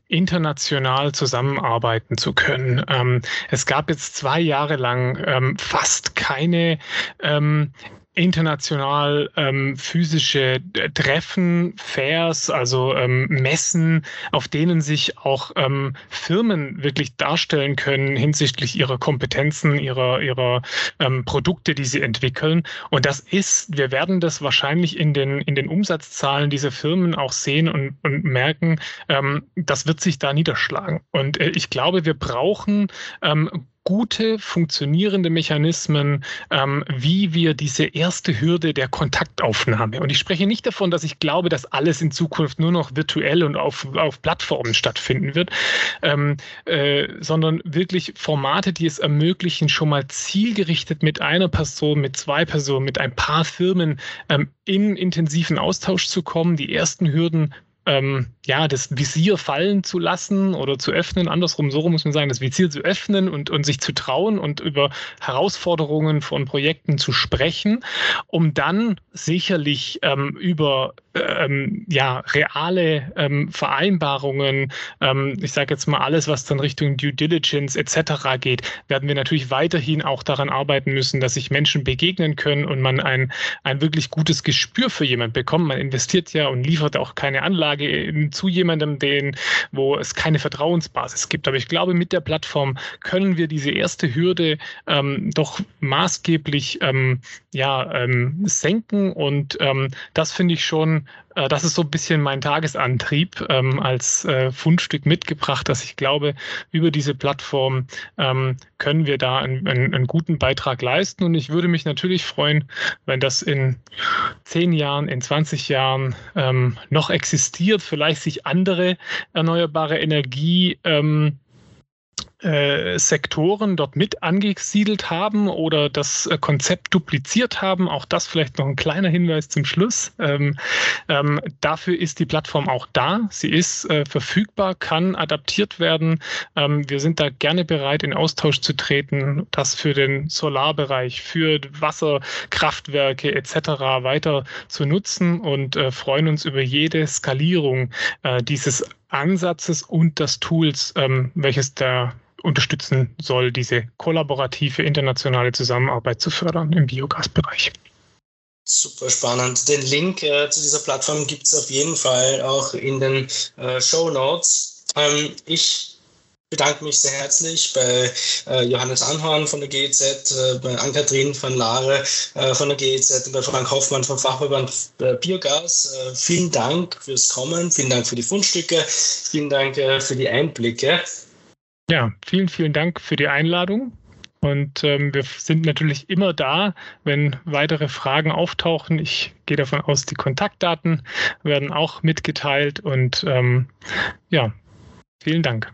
international zusammenarbeiten zu können. Ähm, es gab jetzt zwei Jahre lang ähm, fast keine ähm, international ähm, physische Treffen, Fairs, also ähm, Messen, auf denen sich auch ähm, Firmen wirklich darstellen können hinsichtlich ihrer Kompetenzen, ihrer, ihrer ähm, Produkte, die sie entwickeln. Und das ist, wir werden das wahrscheinlich in den, in den Umsatzzahlen dieser Firmen auch sehen und, und merken, ähm, das wird sich da niederschlagen. Und äh, ich glaube, wir brauchen ähm, gute, funktionierende Mechanismen, ähm, wie wir diese erste Hürde der Kontaktaufnahme, und ich spreche nicht davon, dass ich glaube, dass alles in Zukunft nur noch virtuell und auf, auf Plattformen stattfinden wird, ähm, äh, sondern wirklich Formate, die es ermöglichen, schon mal zielgerichtet mit einer Person, mit zwei Personen, mit ein paar Firmen ähm, in intensiven Austausch zu kommen, die ersten Hürden ähm, ja, das Visier fallen zu lassen oder zu öffnen, andersrum, so muss man sagen, das Visier zu öffnen und, und sich zu trauen und über Herausforderungen von Projekten zu sprechen, um dann sicherlich ähm, über ähm, ja, reale ähm, Vereinbarungen, ähm, ich sage jetzt mal alles, was dann Richtung Due Diligence etc. geht, werden wir natürlich weiterhin auch daran arbeiten müssen, dass sich Menschen begegnen können und man ein, ein wirklich gutes Gespür für jemanden bekommt. Man investiert ja und liefert auch keine Anlage zu jemandem, den, wo es keine Vertrauensbasis gibt. Aber ich glaube, mit der Plattform können wir diese erste Hürde ähm, doch maßgeblich ähm, ja, ähm, senken und ähm, das finde ich schon äh, das ist so ein bisschen mein Tagesantrieb ähm, als äh, Fundstück mitgebracht, dass ich glaube, über diese Plattform ähm, können wir da einen, einen, einen, guten Beitrag leisten. Und ich würde mich natürlich freuen, wenn das in zehn Jahren, in 20 Jahren ähm, noch existiert, vielleicht sich andere erneuerbare Energie ähm, äh, Sektoren dort mit angesiedelt haben oder das äh, Konzept dupliziert haben. Auch das vielleicht noch ein kleiner Hinweis zum Schluss. Ähm, ähm, dafür ist die Plattform auch da. Sie ist äh, verfügbar, kann adaptiert werden. Ähm, wir sind da gerne bereit, in Austausch zu treten, das für den Solarbereich, für Wasserkraftwerke etc. weiter zu nutzen und äh, freuen uns über jede Skalierung dieses Ansatzes und des Tools, ähm, welches da unterstützen soll, diese kollaborative internationale Zusammenarbeit zu fördern im Biogasbereich. Super spannend. Den Link äh, zu dieser Plattform gibt es auf jeden Fall auch in den äh, Show Notes. Ähm, ich bedanke mich sehr herzlich bei äh, Johannes Anhorn von der GEZ, äh, bei Ann-Kathrin van Laare äh, von der GEZ und bei Frank Hoffmann vom Fachverband äh, Biogas. Äh, vielen Dank fürs Kommen, vielen Dank für die Fundstücke, vielen Dank äh, für die Einblicke. Ja, vielen, vielen Dank für die Einladung. Und ähm, wir sind natürlich immer da, wenn weitere Fragen auftauchen. Ich gehe davon aus, die Kontaktdaten werden auch mitgeteilt. Und ähm, ja, vielen Dank.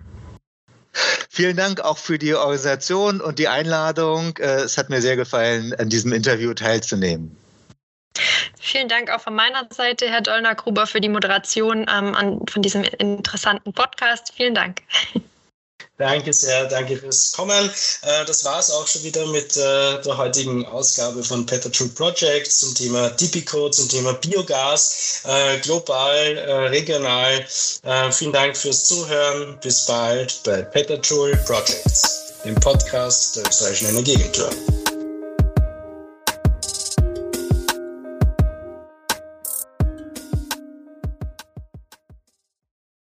Vielen Dank auch für die Organisation und die Einladung. Äh, es hat mir sehr gefallen, an diesem Interview teilzunehmen. Vielen Dank auch von meiner Seite, Herr Dollner-Gruber, für die Moderation ähm, an, von diesem interessanten Podcast. Vielen Dank. Danke sehr, danke fürs Kommen. Äh, das war es auch schon wieder mit äh, der heutigen Ausgabe von Petatrue Project zum Thema Tipico, zum Thema Biogas, äh, global, regional. Vielen Dank fürs Zuhören. Bis bald bei Petatrue Projects, dem Podcast der österreichischen Energieagentur.